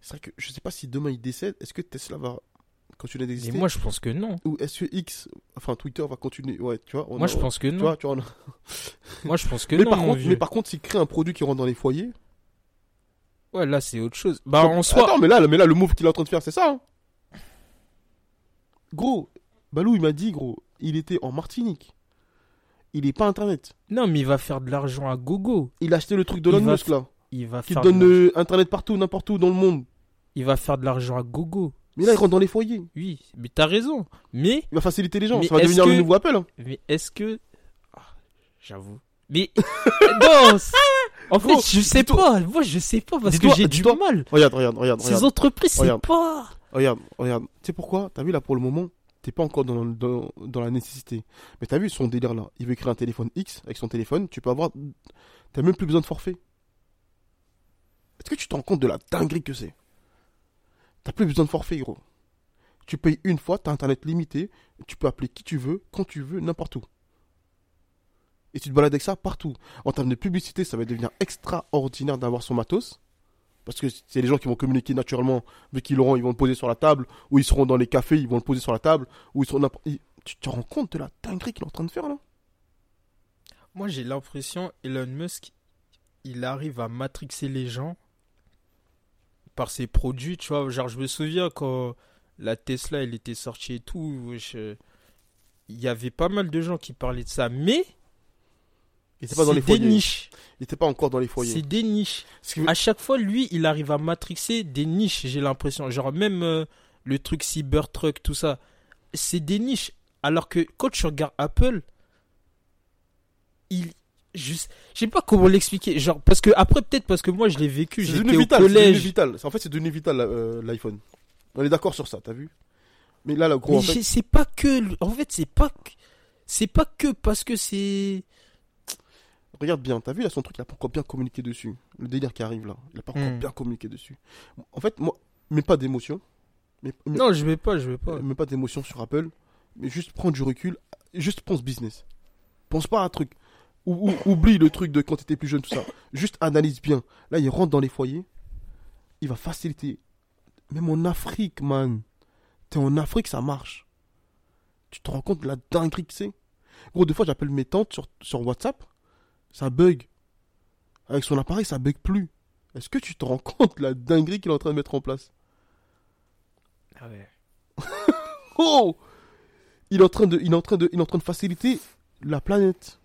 c'est vrai que je sais pas si demain il décède, est-ce que Tesla va continuer d'exister moi, je pense que non. Ou est-ce que X, enfin Twitter va continuer Ouais, tu vois. on Moi, a- je pense que Tu non. vois, tu vois, on a- Moi, je pense que mais, non. par contre, vieux. mais par contre, s'il crée un produit qui rentre dans les foyers. Ouais, là, c'est autre chose. Bah, en soi. Attends, mais là, mais là, le move qu'il est en train de faire, c'est ça. hein. Gros, Balou, il m'a dit, gros, il était en Martinique. Il est pas internet. Non, mais il va faire de l'argent à gogo. Il a acheté le truc de Elon Musk là, Il va qui faire. donne de internet partout, n'importe où dans le monde. Il va faire de l'argent à gogo. Mais là, il rentre dans les foyers. Oui, mais t'as raison. Mais, Il va faciliter les gens. Mais ça va devenir le que- nouveau Apple. hein. mais est-ce que. Ah, J'avoue. Mais. non En fait, je sais pas. Moi, je sais pas parce que j'ai du mal. Regarde, regarde, regarde, Ces regarde. entreprises, c'est pas. Regarde, regarde. Tu sais pourquoi? T'as vu là pour le moment T'es pas encore dans, dans, dans la nécessité. Mais t'as vu son délire là Il veut créer un téléphone X avec son téléphone. Tu peux avoir. T'as même plus besoin de forfait. Est-ce que tu te rends compte de la dinguerie que c'est? T'as plus besoin de forfait, gros. Tu payes une fois, t'as internet limité. Tu peux appeler qui tu veux, quand tu veux, n'importe où. Et tu te balades avec ça partout. En termes de publicité, ça va devenir extraordinaire d'avoir son matos. Parce que c'est les gens qui vont communiquer naturellement, vu qu'ils l'auront, ils vont le poser sur la table, ou ils seront dans les cafés, ils vont le poser sur la table, ou ils seront Tu te rends compte de la dinguerie qu'il est en train de faire là? Moi, j'ai l'impression, Elon Musk, il arrive à matrixer les gens par ses produits, tu vois. Genre, je me souviens quand la Tesla, elle était sortie et tout, euh, il y avait pas mal de gens qui parlaient de ça, mais Il était pas dans les des niches. Il était pas encore dans les foyers. C'est des niches. À chaque fois, lui, il arrive à matrixer des niches, j'ai l'impression. Genre, même euh, le truc Cybertruck, tout ça, c'est des niches. Alors que quand tu regardes Apple, il. Je sais pas comment l'expliquer. Genre, parce que, après, peut-être parce que moi, je l'ai vécu, C'est j'étais au vital. collège. vital. En fait, c'est devenu vital euh, l'iPhone. On est d'accord sur ça, t'as vu? Mais là, le gros, Mais en fait, j'ai- c'est pas que. En fait, c'est pas que. C'est pas que parce que c'est. regarde bien, t'as vu là son truc, il a pas encore bien communiqué dessus. Le délire qui arrive là, il a pas encore Hmm. bien communiqué dessus. En fait, moi, mais pas d'émotion. Mais, mais- Non, je vais pas, je vais pas. Même pas d'émotion sur Apple, mais juste prendre du recul, juste pense business. Pense pas à un truc. Ou, ou- oublie le truc de quand t'étais plus jeune, tout ça. Juste analyse bien. Là, il rentre dans les foyers, il va faciliter. Même en Afrique, man. T'es en Afrique, ça marche. Tu te rends compte de la dinguerie que c'est Gros, des fois, j'appelle mes tantes sur, sur WhatsApp, ça bug. Avec son appareil, ça bug plus. Est-ce que tu te rends compte de la dinguerie qu'il est en train de mettre en place? Ah ouais. Oh il est en train de, il est en train de, il est en train de faciliter la planète.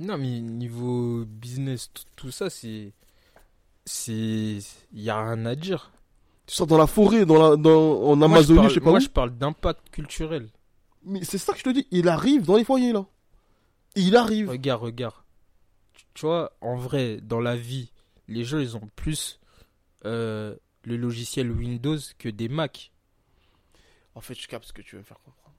Non, mais niveau business, tout, ça, c'est. C'est. Il y a rien à dire. Tu sors dans la forêt, dans la, dans, en Moi, je Amazonie, parle- je sais pas Moi, où. je parle d'impact culturel. Mais c'est ça que je te dis. Il arrive dans les foyers là. Il arrive. Regarde, regarde. Tu- Tu vois, en vrai, dans la vie, les gens, ils ont plus euh, le logiciel Windows que des Mac. En fait, je capte ce que tu veux me faire comprendre.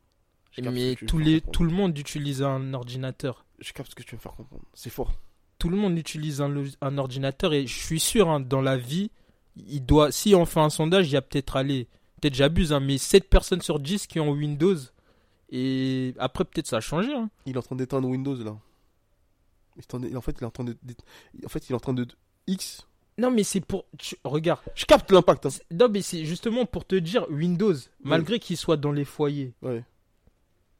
Mais tous les, faire comprendre. tout le monde utilise un ordinateur. Je capte ce que tu veux me faire comprendre. C'est fort. Tout le monde utilise un, ordinateur et je suis sûr, hein, dans la vie, il doit, si on fait un sondage, il y a peut-être, allez, peut-être j'abuse, hein, mais 7 personnes sur 10 qui ont Windows. Et après, peut-être ça a changé. hein. Il est en train d'éteindre Windows là. Il en- fait, il est en train de, en fait, il est en train de X. Non, mais c'est pour. tu- regarde. Je capte l'impact. hein. Non, mais c'est justement pour te dire, Windows, malgré qu'il soit dans les foyers, Ouais.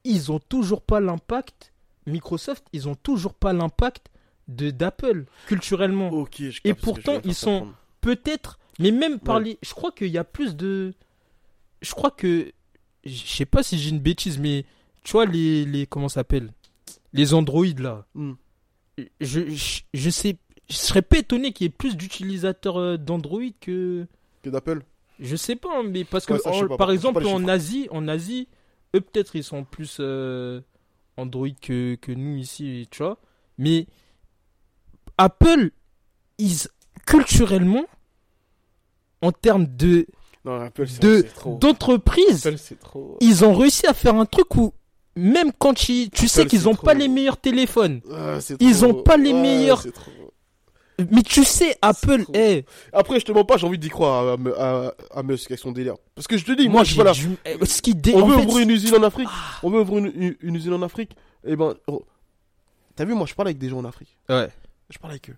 ils ont toujours pas l'impact. Microsoft, ils ont toujours pas l'impact de d'Apple culturellement. Je Et pourtant, ils sont-. Peut-être, mais même par Ouais. les, je crois qu'il y a plus de, je crois que, je sais pas si j'ai une bêtise, mais tu vois les les comment ça s'appelle, les Android là. Hmm. Je, je je sais, je serais pas étonné qu'il y ait plus d'utilisateurs euh, d'Android que Que d'Apple. Je sais pas, hein, mais parce que ça, en- pas, par exemple en. Asie, en Asie, eux peut-être ils sont plus euh, Android que, que nous ici, tu vois. Mais Apple, ils culturellement, en termes de c'est De- trop. d'entreprise, ils ont réussi à faire un truc où même quand ils, tu sais qu'ils c'est ont trop. pas les meilleurs téléphones, Ah, Ils trop. ont pas les Ouais, meilleurs-. Mais tu sais Apple, trop. eh, Après, je te mens pas, j'ai envie d'y croire à, à, à Musk avec son délire. Parce que je te dis, moi, moi je suis pas là. du, ce qui dé- On en veut fait, Ah. ouvrir une usine en Afrique. On veut ouvrir une, une- une usine en Afrique. Et ben, oh, t'as vu, moi, je parle avec des gens en Afrique. ouais, Je parle avec eux.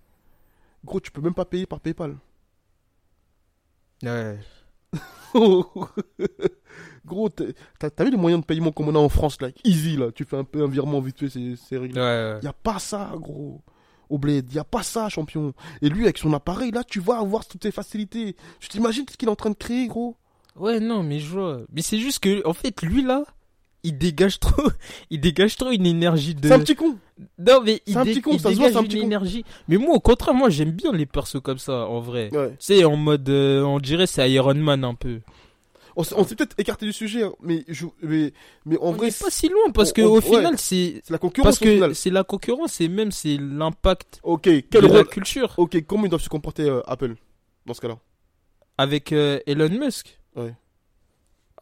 Gros, tu peux même pas payer par PayPal. ouais. Gros, t'as vu les moyens de paiement comme on a en France, là Easy, là. Tu fais un peu un virement vite fait, c'est c'est réglé. Ouais, ouais. Y a pas ça, gros. Au bled, y a pas ça, champion. Et lui, avec son appareil, là, tu vas avoir toutes ces facilités. Tu t'imagines ce qu'il est en train de créer, gros? Ouais, non, mais je vois. Mais c'est juste que, en fait, lui là, il dégage trop, il dégage trop une énergie de. C'est un petit con. Non, mais il, c'est un dé- petit con, il ça se voit, dégage un une petit con. énergie. Mais moi, au contraire, moi, j'aime bien les persos comme ça, en vrai. Ouais. Tu sais, en mode, euh, on dirait c'est Iron Man un peu. On s'est peut-être écarté du sujet, hein, mais, je, mais, mais en on vrai, n'est pas si loin parce que on- au final, c'est c'est la concurrence parce au final. que c'est la concurrence et même c'est l'impact Ok, de quel la culture Ok, comment ils doivent se comporter euh, Apple dans ce cas-là? Avec euh, Elon Musk? Ouais.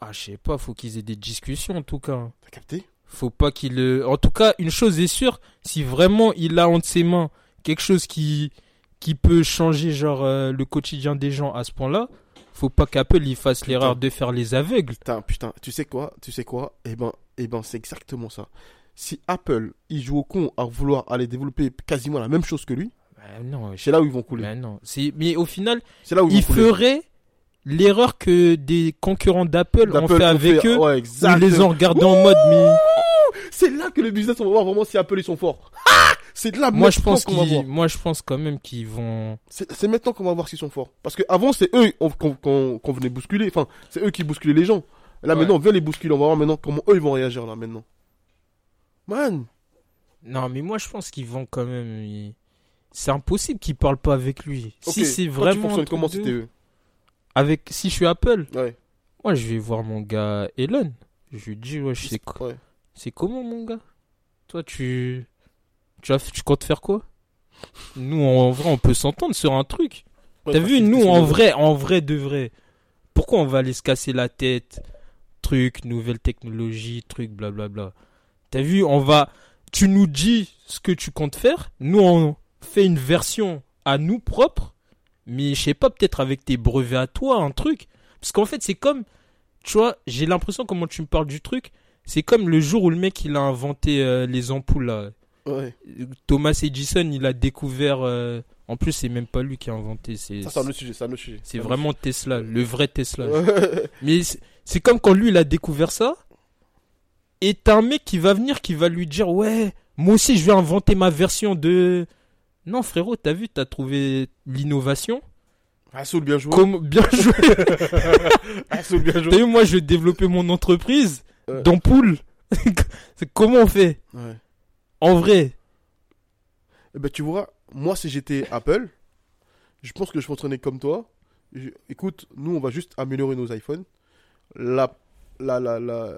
Ah, je sais pas, faut qu'ils aient des discussions en tout cas. T'as capté? Faut pas qu'il. En tout cas, une chose est sûre, si vraiment il a entre ses mains quelque chose qui qui peut changer genre euh, le quotidien des gens à ce point-là, faut pas qu'Apple il fasse l'erreur de faire les aveugles. Putain, putain, tu sais quoi Tu sais quoi Eh ben, eh ben, c'est exactement ça. Si Apple, il joue au con à vouloir aller développer quasiment la même chose que lui, Bah non, c'est là où ils vont couler. bah non. C'est mais au final, C'est là où ils il vont couler. ferait l'erreur que des concurrents d'Apple ont fait avec fait- eux. Ouais, ils les ont regardés en mode mais C'est là que le business, on va voir vraiment si Apple ils sont forts. Ah c'est là moi je maintenant pense qu'on va voir. moi je pense quand même qu'ils vont C'est maintenant qu'on va voir s'ils sont forts. Parce que avant c'est eux on- qu'on venait bousculer. Enfin, c'est eux qui bousculaient les gens. Là Ouais. maintenant, on vient les bousculer. On va voir maintenant comment eux ils vont réagir là maintenant. Man, Non, mais moi je pense qu'ils vont quand même. C'est impossible qu'ils parlent pas avec lui. Si c'est tu vraiment. truc comment de c'était eux Avec si je suis Apple, Ouais. moi je vais voir mon gars Elon. Je lui dis ouais, c'est co- Ouais. C'est comment mon gars? Toi tu tu as tu comptes faire quoi? Nous en vrai on peut s'entendre sur un truc. Ouais, T'as parce vu nous en vrai en vrai de vrai. Pourquoi on va aller se casser la tête? Truc, nouvelle technologie, truc, blablabla. T'as vu, on va. Tu nous dis ce que tu comptes faire? Nous, on fait une version à nous propre. Mais je sais pas, peut-être avec tes brevets à toi, un truc. Parce qu'en fait, c'est comme. Tu vois, j'ai l'impression, comment tu me parles du truc, c'est comme le jour où le mec il a inventé euh, les ampoules là. Ouais. Thomas Edison, il a découvert. euh, En plus, c'est même pas lui qui a inventé. C'est Ça, c'est un autre sujet. C'est sujet. vraiment Tesla, le vrai Tesla. Mais c'est- comme quand lui, il a découvert ça. Et t'as un mec qui va venir, qui va lui dire Ouais, moi aussi, je vais inventer ma version de. Non, frérot, t'as vu, t'as trouvé l'innovation? Ah, Soul, bien joué. Comme... Bien joué. Ah, Soul, bien T'as joué. vu, moi, je vais développer mon entreprise Ouais. d'ampoule. C'est comment on fait Ouais. En vrai. Eh ben, tu vois, moi, si j'étais Apple, je pense que je fonctionnais comme toi. Je- écoute, nous, on va juste améliorer nos iPhones. La, la, la, la,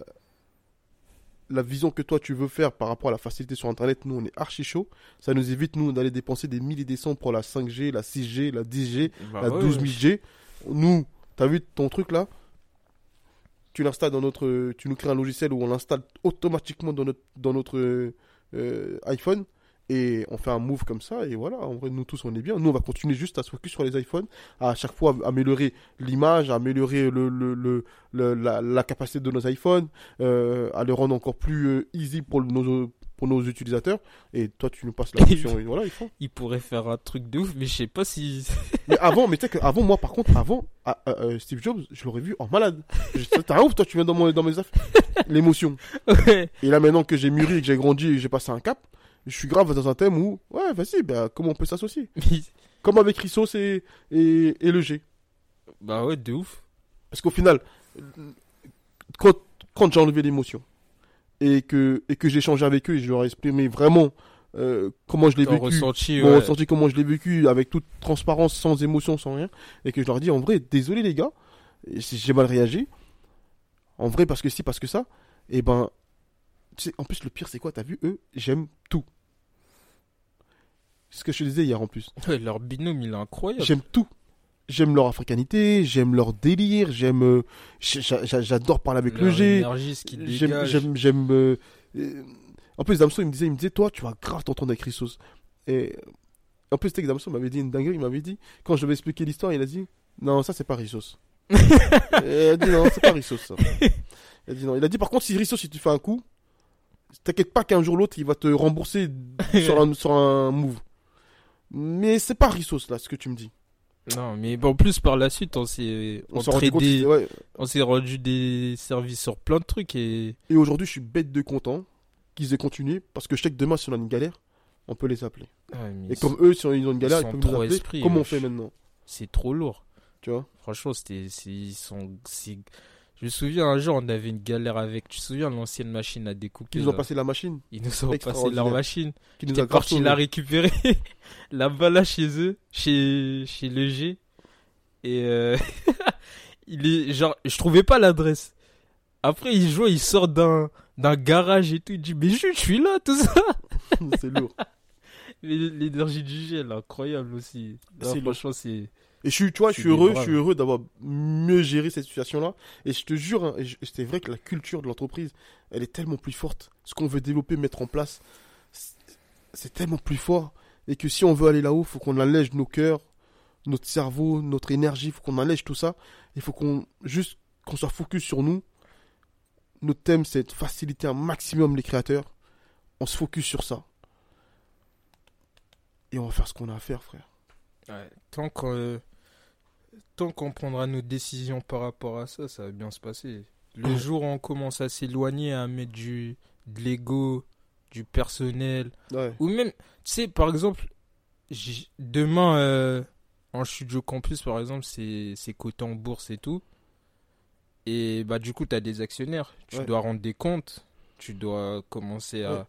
la vision que toi, tu veux faire par rapport à la facilité sur Internet, nous, on est archi chaud. Ça nous évite, nous, d'aller dépenser des milliers des cents pour la 5G, la 6G, la 10G, Bah la 12 000 G. Nous, t'as vu ton truc là? Tu l'installes dans notre. Tu nous crées un logiciel où on l'installe automatiquement dans notre, dans notre euh, iPhone et on fait un move comme ça et voilà. En vrai, nous tous on est bien. Nous, on va continuer juste à se focus sur les iPhones, à chaque fois améliorer l'image, améliorer le, le, le- la capacité de nos iPhones, euh, à les rendre encore plus euh, easy pour nos, pour nos utilisateurs. Et toi, tu nous passes la et voilà, ils font. Il pourrait faire un truc de ouf, mais je sais pas si. Mais avant, mais tu sais qu'avant, moi, par contre, avant, ah, euh, euh, Steve Jobs, je l'aurais vu en malade. T'es un ouf, toi, tu viens dans, mon, dans mes affaires. L'émotion. Ouais. Et là, maintenant que j'ai mûri que j'ai grandi et que j'ai passé un cap, je suis grave dans un thème où, ouais, vas-y, bah, comment on peut s'associer? Comme avec Rissos et, et, et le G. Bah ouais, de ouf. Parce qu'au final, quand, quand j'ai enlevé l'émotion et que, et que j'ai échangé avec eux et je leur ai exprimé vraiment euh, comment je l'ai vécu, ressenti, ouais. ressenti, comment je l'ai vécu, avec toute transparence, sans émotion, sans rien, et que je leur dis en vrai, désolé les gars, j'ai mal réagi, en vrai parce que si, parce que ça, et ben, tu sais, en plus le pire c'est quoi, t'as vu, eux, j'aime tout. C'est ce que je te disais hier en plus. Ouais, leur binôme, il est incroyable. J'aime tout. J'aime leur africanité, j'aime leur délire, j'aime, euh, j'a- j'a- j'adore parler avec le Leur G. ce qu'il J'aime, j'aime, euh, euh, En plus, Damso, il me disait, il me disait, toi, tu vas grave t'entendre avec Rissos. Et en plus, sais que Damso m'avait dit une dinguerie, il m'avait dit, quand je devais expliquer l'histoire, il a dit, non, ça, c'est pas Rissos. Il a dit, non, c'est pas Rissos, ça. Il a dit, non. Il a dit, par contre, si Rissos, si tu fais un coup, t'inquiète pas qu'un jour ou l'autre, il va te rembourser sur un, sur un move. Mais c'est pas Rissos, là, ce que tu me dis. Non, mais en plus, par la suite, on s'est On s'est rendu ouais. on des services sur plein de trucs et. Et aujourd'hui, je suis bête de content qu'ils aient continué parce que je sais que demain, si on a une galère, on peut les appeler. Mais Et comme eux, si ils ont une galère, ils ils peuvent nous trop appeler. Comment on fait maintenant c'est trop lourd. Tu vois Franchement, c'était. c'est- Ils sont. Je me souviens un jour, on avait une galère avec. Tu te souviens l'ancienne machine à découper Ils nous ont passé la machine Ils nous ont passé leur machine. qui nous a parti la récupérer là-bas, là, chez eux, chez, chez le G. Et euh, il est genre, je trouvais pas l'adresse. Après, il joue, il sort d'un d'un garage et tout. Il dit, mais je, je suis là, tout ça. C'est lourd. L'énergie du G, elle est incroyable aussi. Là, franchement, c'est. Et je suis, tu vois, je suis heureux, je suis heureux d'avoir mieux géré cette situation-là. Et je te jure, hein, c'est vrai que la culture de l'entreprise, elle est tellement plus forte. Ce qu'on veut développer, mettre en place, c'est- tellement plus fort. Et que si on veut aller là-haut, il faut qu'on allège nos cœurs, notre cerveau, notre énergie, il faut qu'on allège tout ça. Il faut qu'on juste qu'on soit focus sur nous. Notre thème, c'est de faciliter un maximum les créateurs. On se focus sur ça. Et on va faire ce qu'on a à faire, frère. Ouais, tant qu'on tant qu'on prendra nos décisions par rapport à ça, ça va bien se passer. Le jour où on commence à s'éloigner, à mettre du de l'ego, du personnel, Ouais. ou même, tu sais, par exemple, demain euh, en studio campus, par exemple, c'est coté en bourse et tout. Et bah du coup, tu as des actionnaires, tu Ouais. dois rendre des comptes, tu dois commencer à Ouais.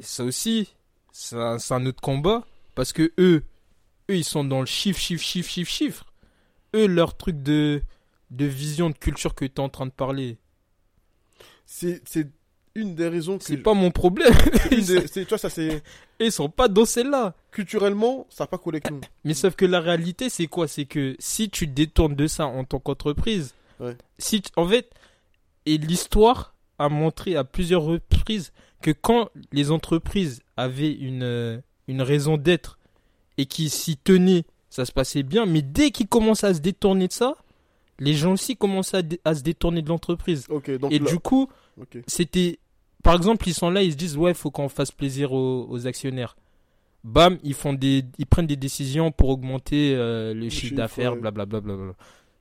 Ça aussi, c'est un, un autre combat parce que eux eux ils sont dans le chiffre chiffre chiffre chiffre chiffre. Eux leur truc de de vision de culture que tu es en train de parler, C'est une des raisons que c'est pas mon problème. des- tu vois ça c'est ils sont pas dans celle-là. culturellement ça n'a pas collé nous Mais sauf que la réalité, c'est quoi? C'est que si tu détournes de ça en tant qu'entreprise, Ouais. si tu- en fait, et l'histoire a montré à plusieurs reprises que quand les entreprises avaient une, euh, une raison d'être et qui s'y tenaient, ça se passait bien. Mais dès qu'ils commencent à se détourner de ça, les gens aussi commencent à, dé- à se détourner de l'entreprise. Et là- du coup, c'était par exemple ils sont là ils se disent ouais faut qu'on fasse plaisir aux, aux actionnaires bam ils font des ils prennent des décisions pour augmenter euh, le, chiffre chiffre, d'affaires blablabla blablabla.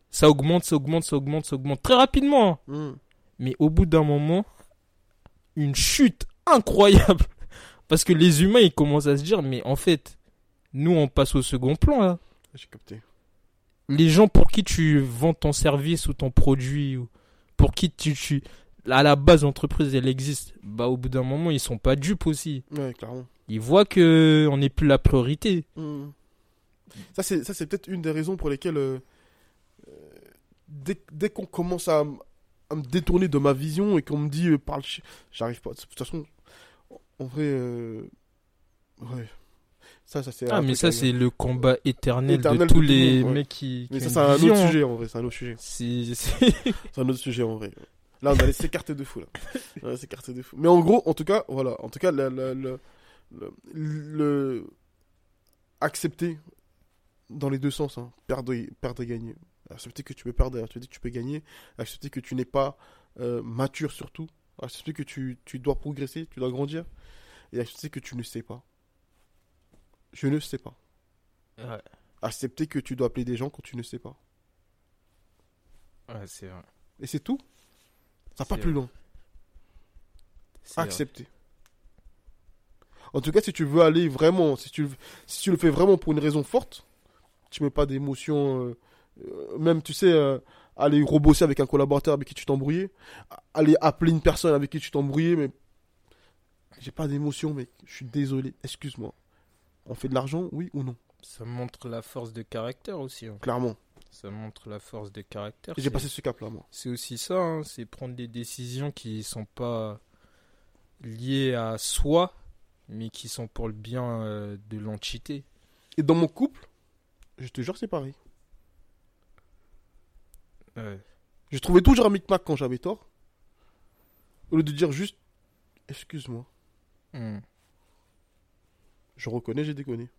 ça augmente ça augmente ça augmente ça augmente très rapidement hein. Hmm. mais au bout d'un moment une chute incroyable parce que les humains ils commencent à se dire mais en fait nous on passe au second plan là. J'ai capté. Les gens pour qui tu vends ton service ou ton produit ou pour qui tu, tu à la base l'entreprise elle existe bah au bout d'un moment ils sont pas dupes aussi. Ouais clairement. Ils voient que on n'est plus la priorité. Hmm. ça c'est ça c'est peut-être une des raisons pour lesquelles euh, euh, dès, dès qu'on commence à, me détourner de ma vision et qu'on me dit euh, parle j'arrive pas. De toute façon en vrai euh, ouais ça ça c'est ah mais ça c'est le combat éternel, Éternel de tous les monde, ouais. mecs qui, mais qui ça c'est un autre sujet en vrai c'est un autre sujet C'est- un autre sujet en vrai. Là, on allait s'écarter de fou là. S'écarter de fou. Mais en gros, en tout cas, voilà. En tout cas, le, le, le, le- le- accepter dans les deux sens, hein. perdre, et, perdre et gagner. Accepter que tu peux perdre, accepter que tu peux gagner. Accepter que tu n'es pas euh, mature surtout. Accepter que tu, tu dois progresser, tu dois grandir. Et accepter que tu ne sais pas. Je ne sais pas. ouais, Accepter que tu dois appeler des gens quand tu ne sais pas. ouais, c'est vrai Et c'est tout. Ça va pas plus vrai. accepter. En tout cas, si tu veux aller vraiment, si tu, si tu le fais vraiment pour une raison forte, tu mets pas d'émotion, euh, euh, même tu sais, euh, aller rebosser avec un collaborateur avec qui tu t'embrouillais, aller appeler une personne avec qui tu t'embrouillais, mais j'ai pas d'émotion, mais je suis désolé, excuse-moi. On fait de l'argent, oui ou non? Ça montre la force de caractère aussi hein. Clairement. ça montre la force de caractère J'ai C'est- passé ce cap-là, moi. C'est aussi ça, hein, c'est prendre des décisions qui sont pas liées à soi, mais qui sont pour le bien euh, de l'entité. Et dans mon couple, je te jure, c'est pareil. Ouais. Je trouvais toujours un micmac quand j'avais tort. Au lieu de dire juste, excuse-moi. Hmm. Je reconnais, j'ai déconné.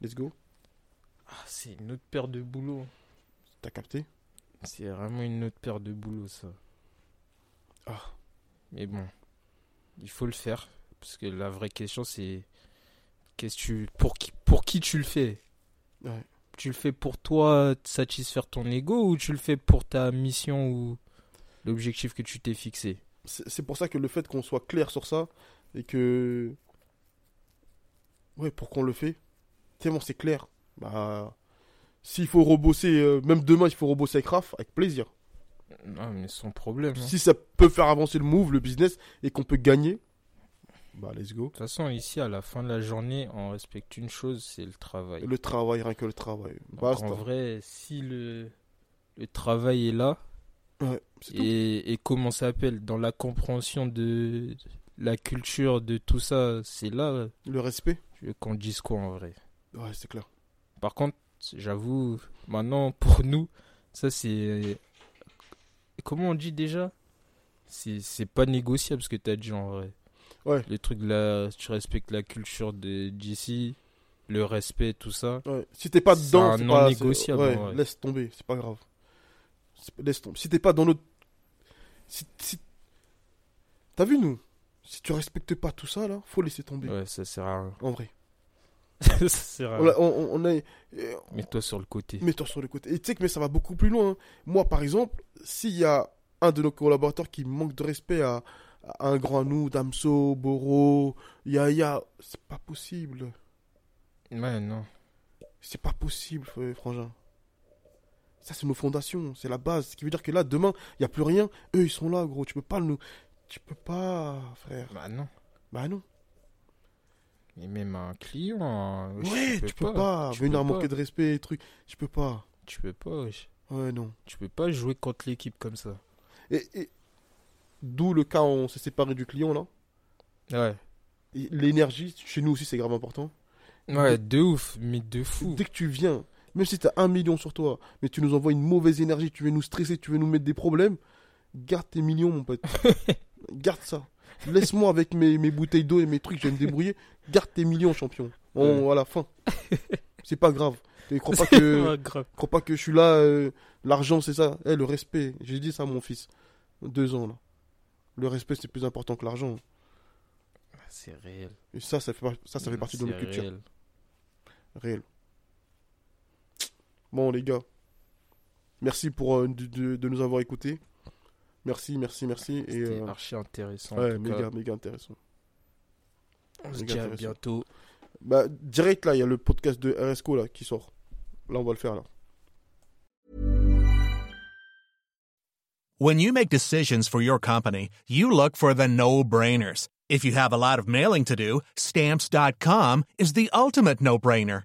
Let's go. Ah, c'est une autre paire de boulot. T'as capté? C'est vraiment une autre paire de boulot, ça. Ah. Mais bon, il faut le faire. Parce que la vraie question, c'est qu'est-ce que tu, pour, qui, pour qui tu le fais? Ouais. tu le fais pour toi satisfaire ton ego ou tu le fais pour ta mission ou l'objectif que tu t'es fixé? C'est pour ça que le fait qu'on soit clair sur ça et que. Ouais, pour qu'on le fait, tellement c'est clair. Bah. S'il faut rebosser, euh, même demain, il faut rebosser avec Raph, avec plaisir. Non, mais sans problème. hein. Si ça peut faire avancer le move, le business, et qu'on peut gagner, bah let's go. De toute façon, ici, à la fin de la journée, on respecte une chose, c'est le travail. Le travail, rien que le travail. Donc, Basta. en vrai, si le, le travail est là, Ouais, c'est et, et comment ça s'appelle, dans la compréhension de la culture, de tout ça, c'est là Le respect. Je veux qu'on dise quoi en vrai. Ouais, c'est clair. Par contre, j'avoue, maintenant, pour nous, ça c'est. Comment on dit déjà? C'est pas négociable ce que t'as dit en vrai. Ouais. Les trucs là, tu respectes la culture de d'ici, le respect, tout ça. Ouais. Si t'es pas dedans, un c'est non pas négociable, Ouais, laisse tomber, c'est pas grave. Laisse tomber. Si t'es pas dans notre. Si, si- T'as vu nous? Si tu respectes pas tout ça là, faut laisser tomber. Ouais, ça sert à rien. En vrai. ça sert à On, rien. a- on, on a. euh, Mets-toi sur le côté. Mets-toi sur le côté. Et tu sais que mais ça va beaucoup plus loin. hein. Moi, par exemple, s'il y a un de nos collaborateurs qui manque de respect à, à un grand nous, Damso, Boro, Yaya, c'est pas possible. Ouais, non. C'est pas possible, frangin. Ça, c'est nos fondations, c'est la base. Ce qui veut dire que là, demain, il n'y a plus rien. Eux, ils sont là, gros. Tu peux pas nous. Tu peux pas, frère. Bah non. Bah non. Et même un client. hein, wesh, Ouais, tu peux pas. Tu Venir peux manquer pas. de respect et trucs. Tu peux pas. Tu peux pas, wesh. Ouais, non. Tu peux pas jouer contre l'équipe comme ça. Et, et- d'où le cas où on s'est séparé du client, là. Ouais. L'énergie, chez nous aussi, c'est grave important. Ouais, de ouf, mais de fou. Dès que tu viens, même si tu as un million sur toi, mais tu nous envoies une mauvaise énergie, tu veux nous stresser, tu veux nous mettre des problèmes, garde tes millions, mon pote. garde ça. Laisse-moi avec mes, mes bouteilles d'eau et mes trucs, je vais me débrouiller. Garde tes millions, champion. On. À la fin. C'est pas grave. Et crois pas que, crois pas que je suis là, euh, l'argent c'est ça. Eh, le respect, j'ai dit ça à mon fils. Deux ans là. Le respect c'est plus important que l'argent. C'est réel. Et ça, ça fait, par- ça, ça fait partie de notre culture. réel. Réel. Bon, les gars. Merci pour euh, de, de- de nous avoir écoutés. Merci, merci, merci. Et C'était euh, archi intéressant. ouais, méga, cas. méga intéressant. On se dit à intéressant. bientôt. Bah, direct là, il y a le podcast de RSCO là qui sort. Là, on va le faire là. When you make decisions for your company, you look for the no-brainers. If you have a lot of mailing to do, stamps.com is the ultimate no-brainer.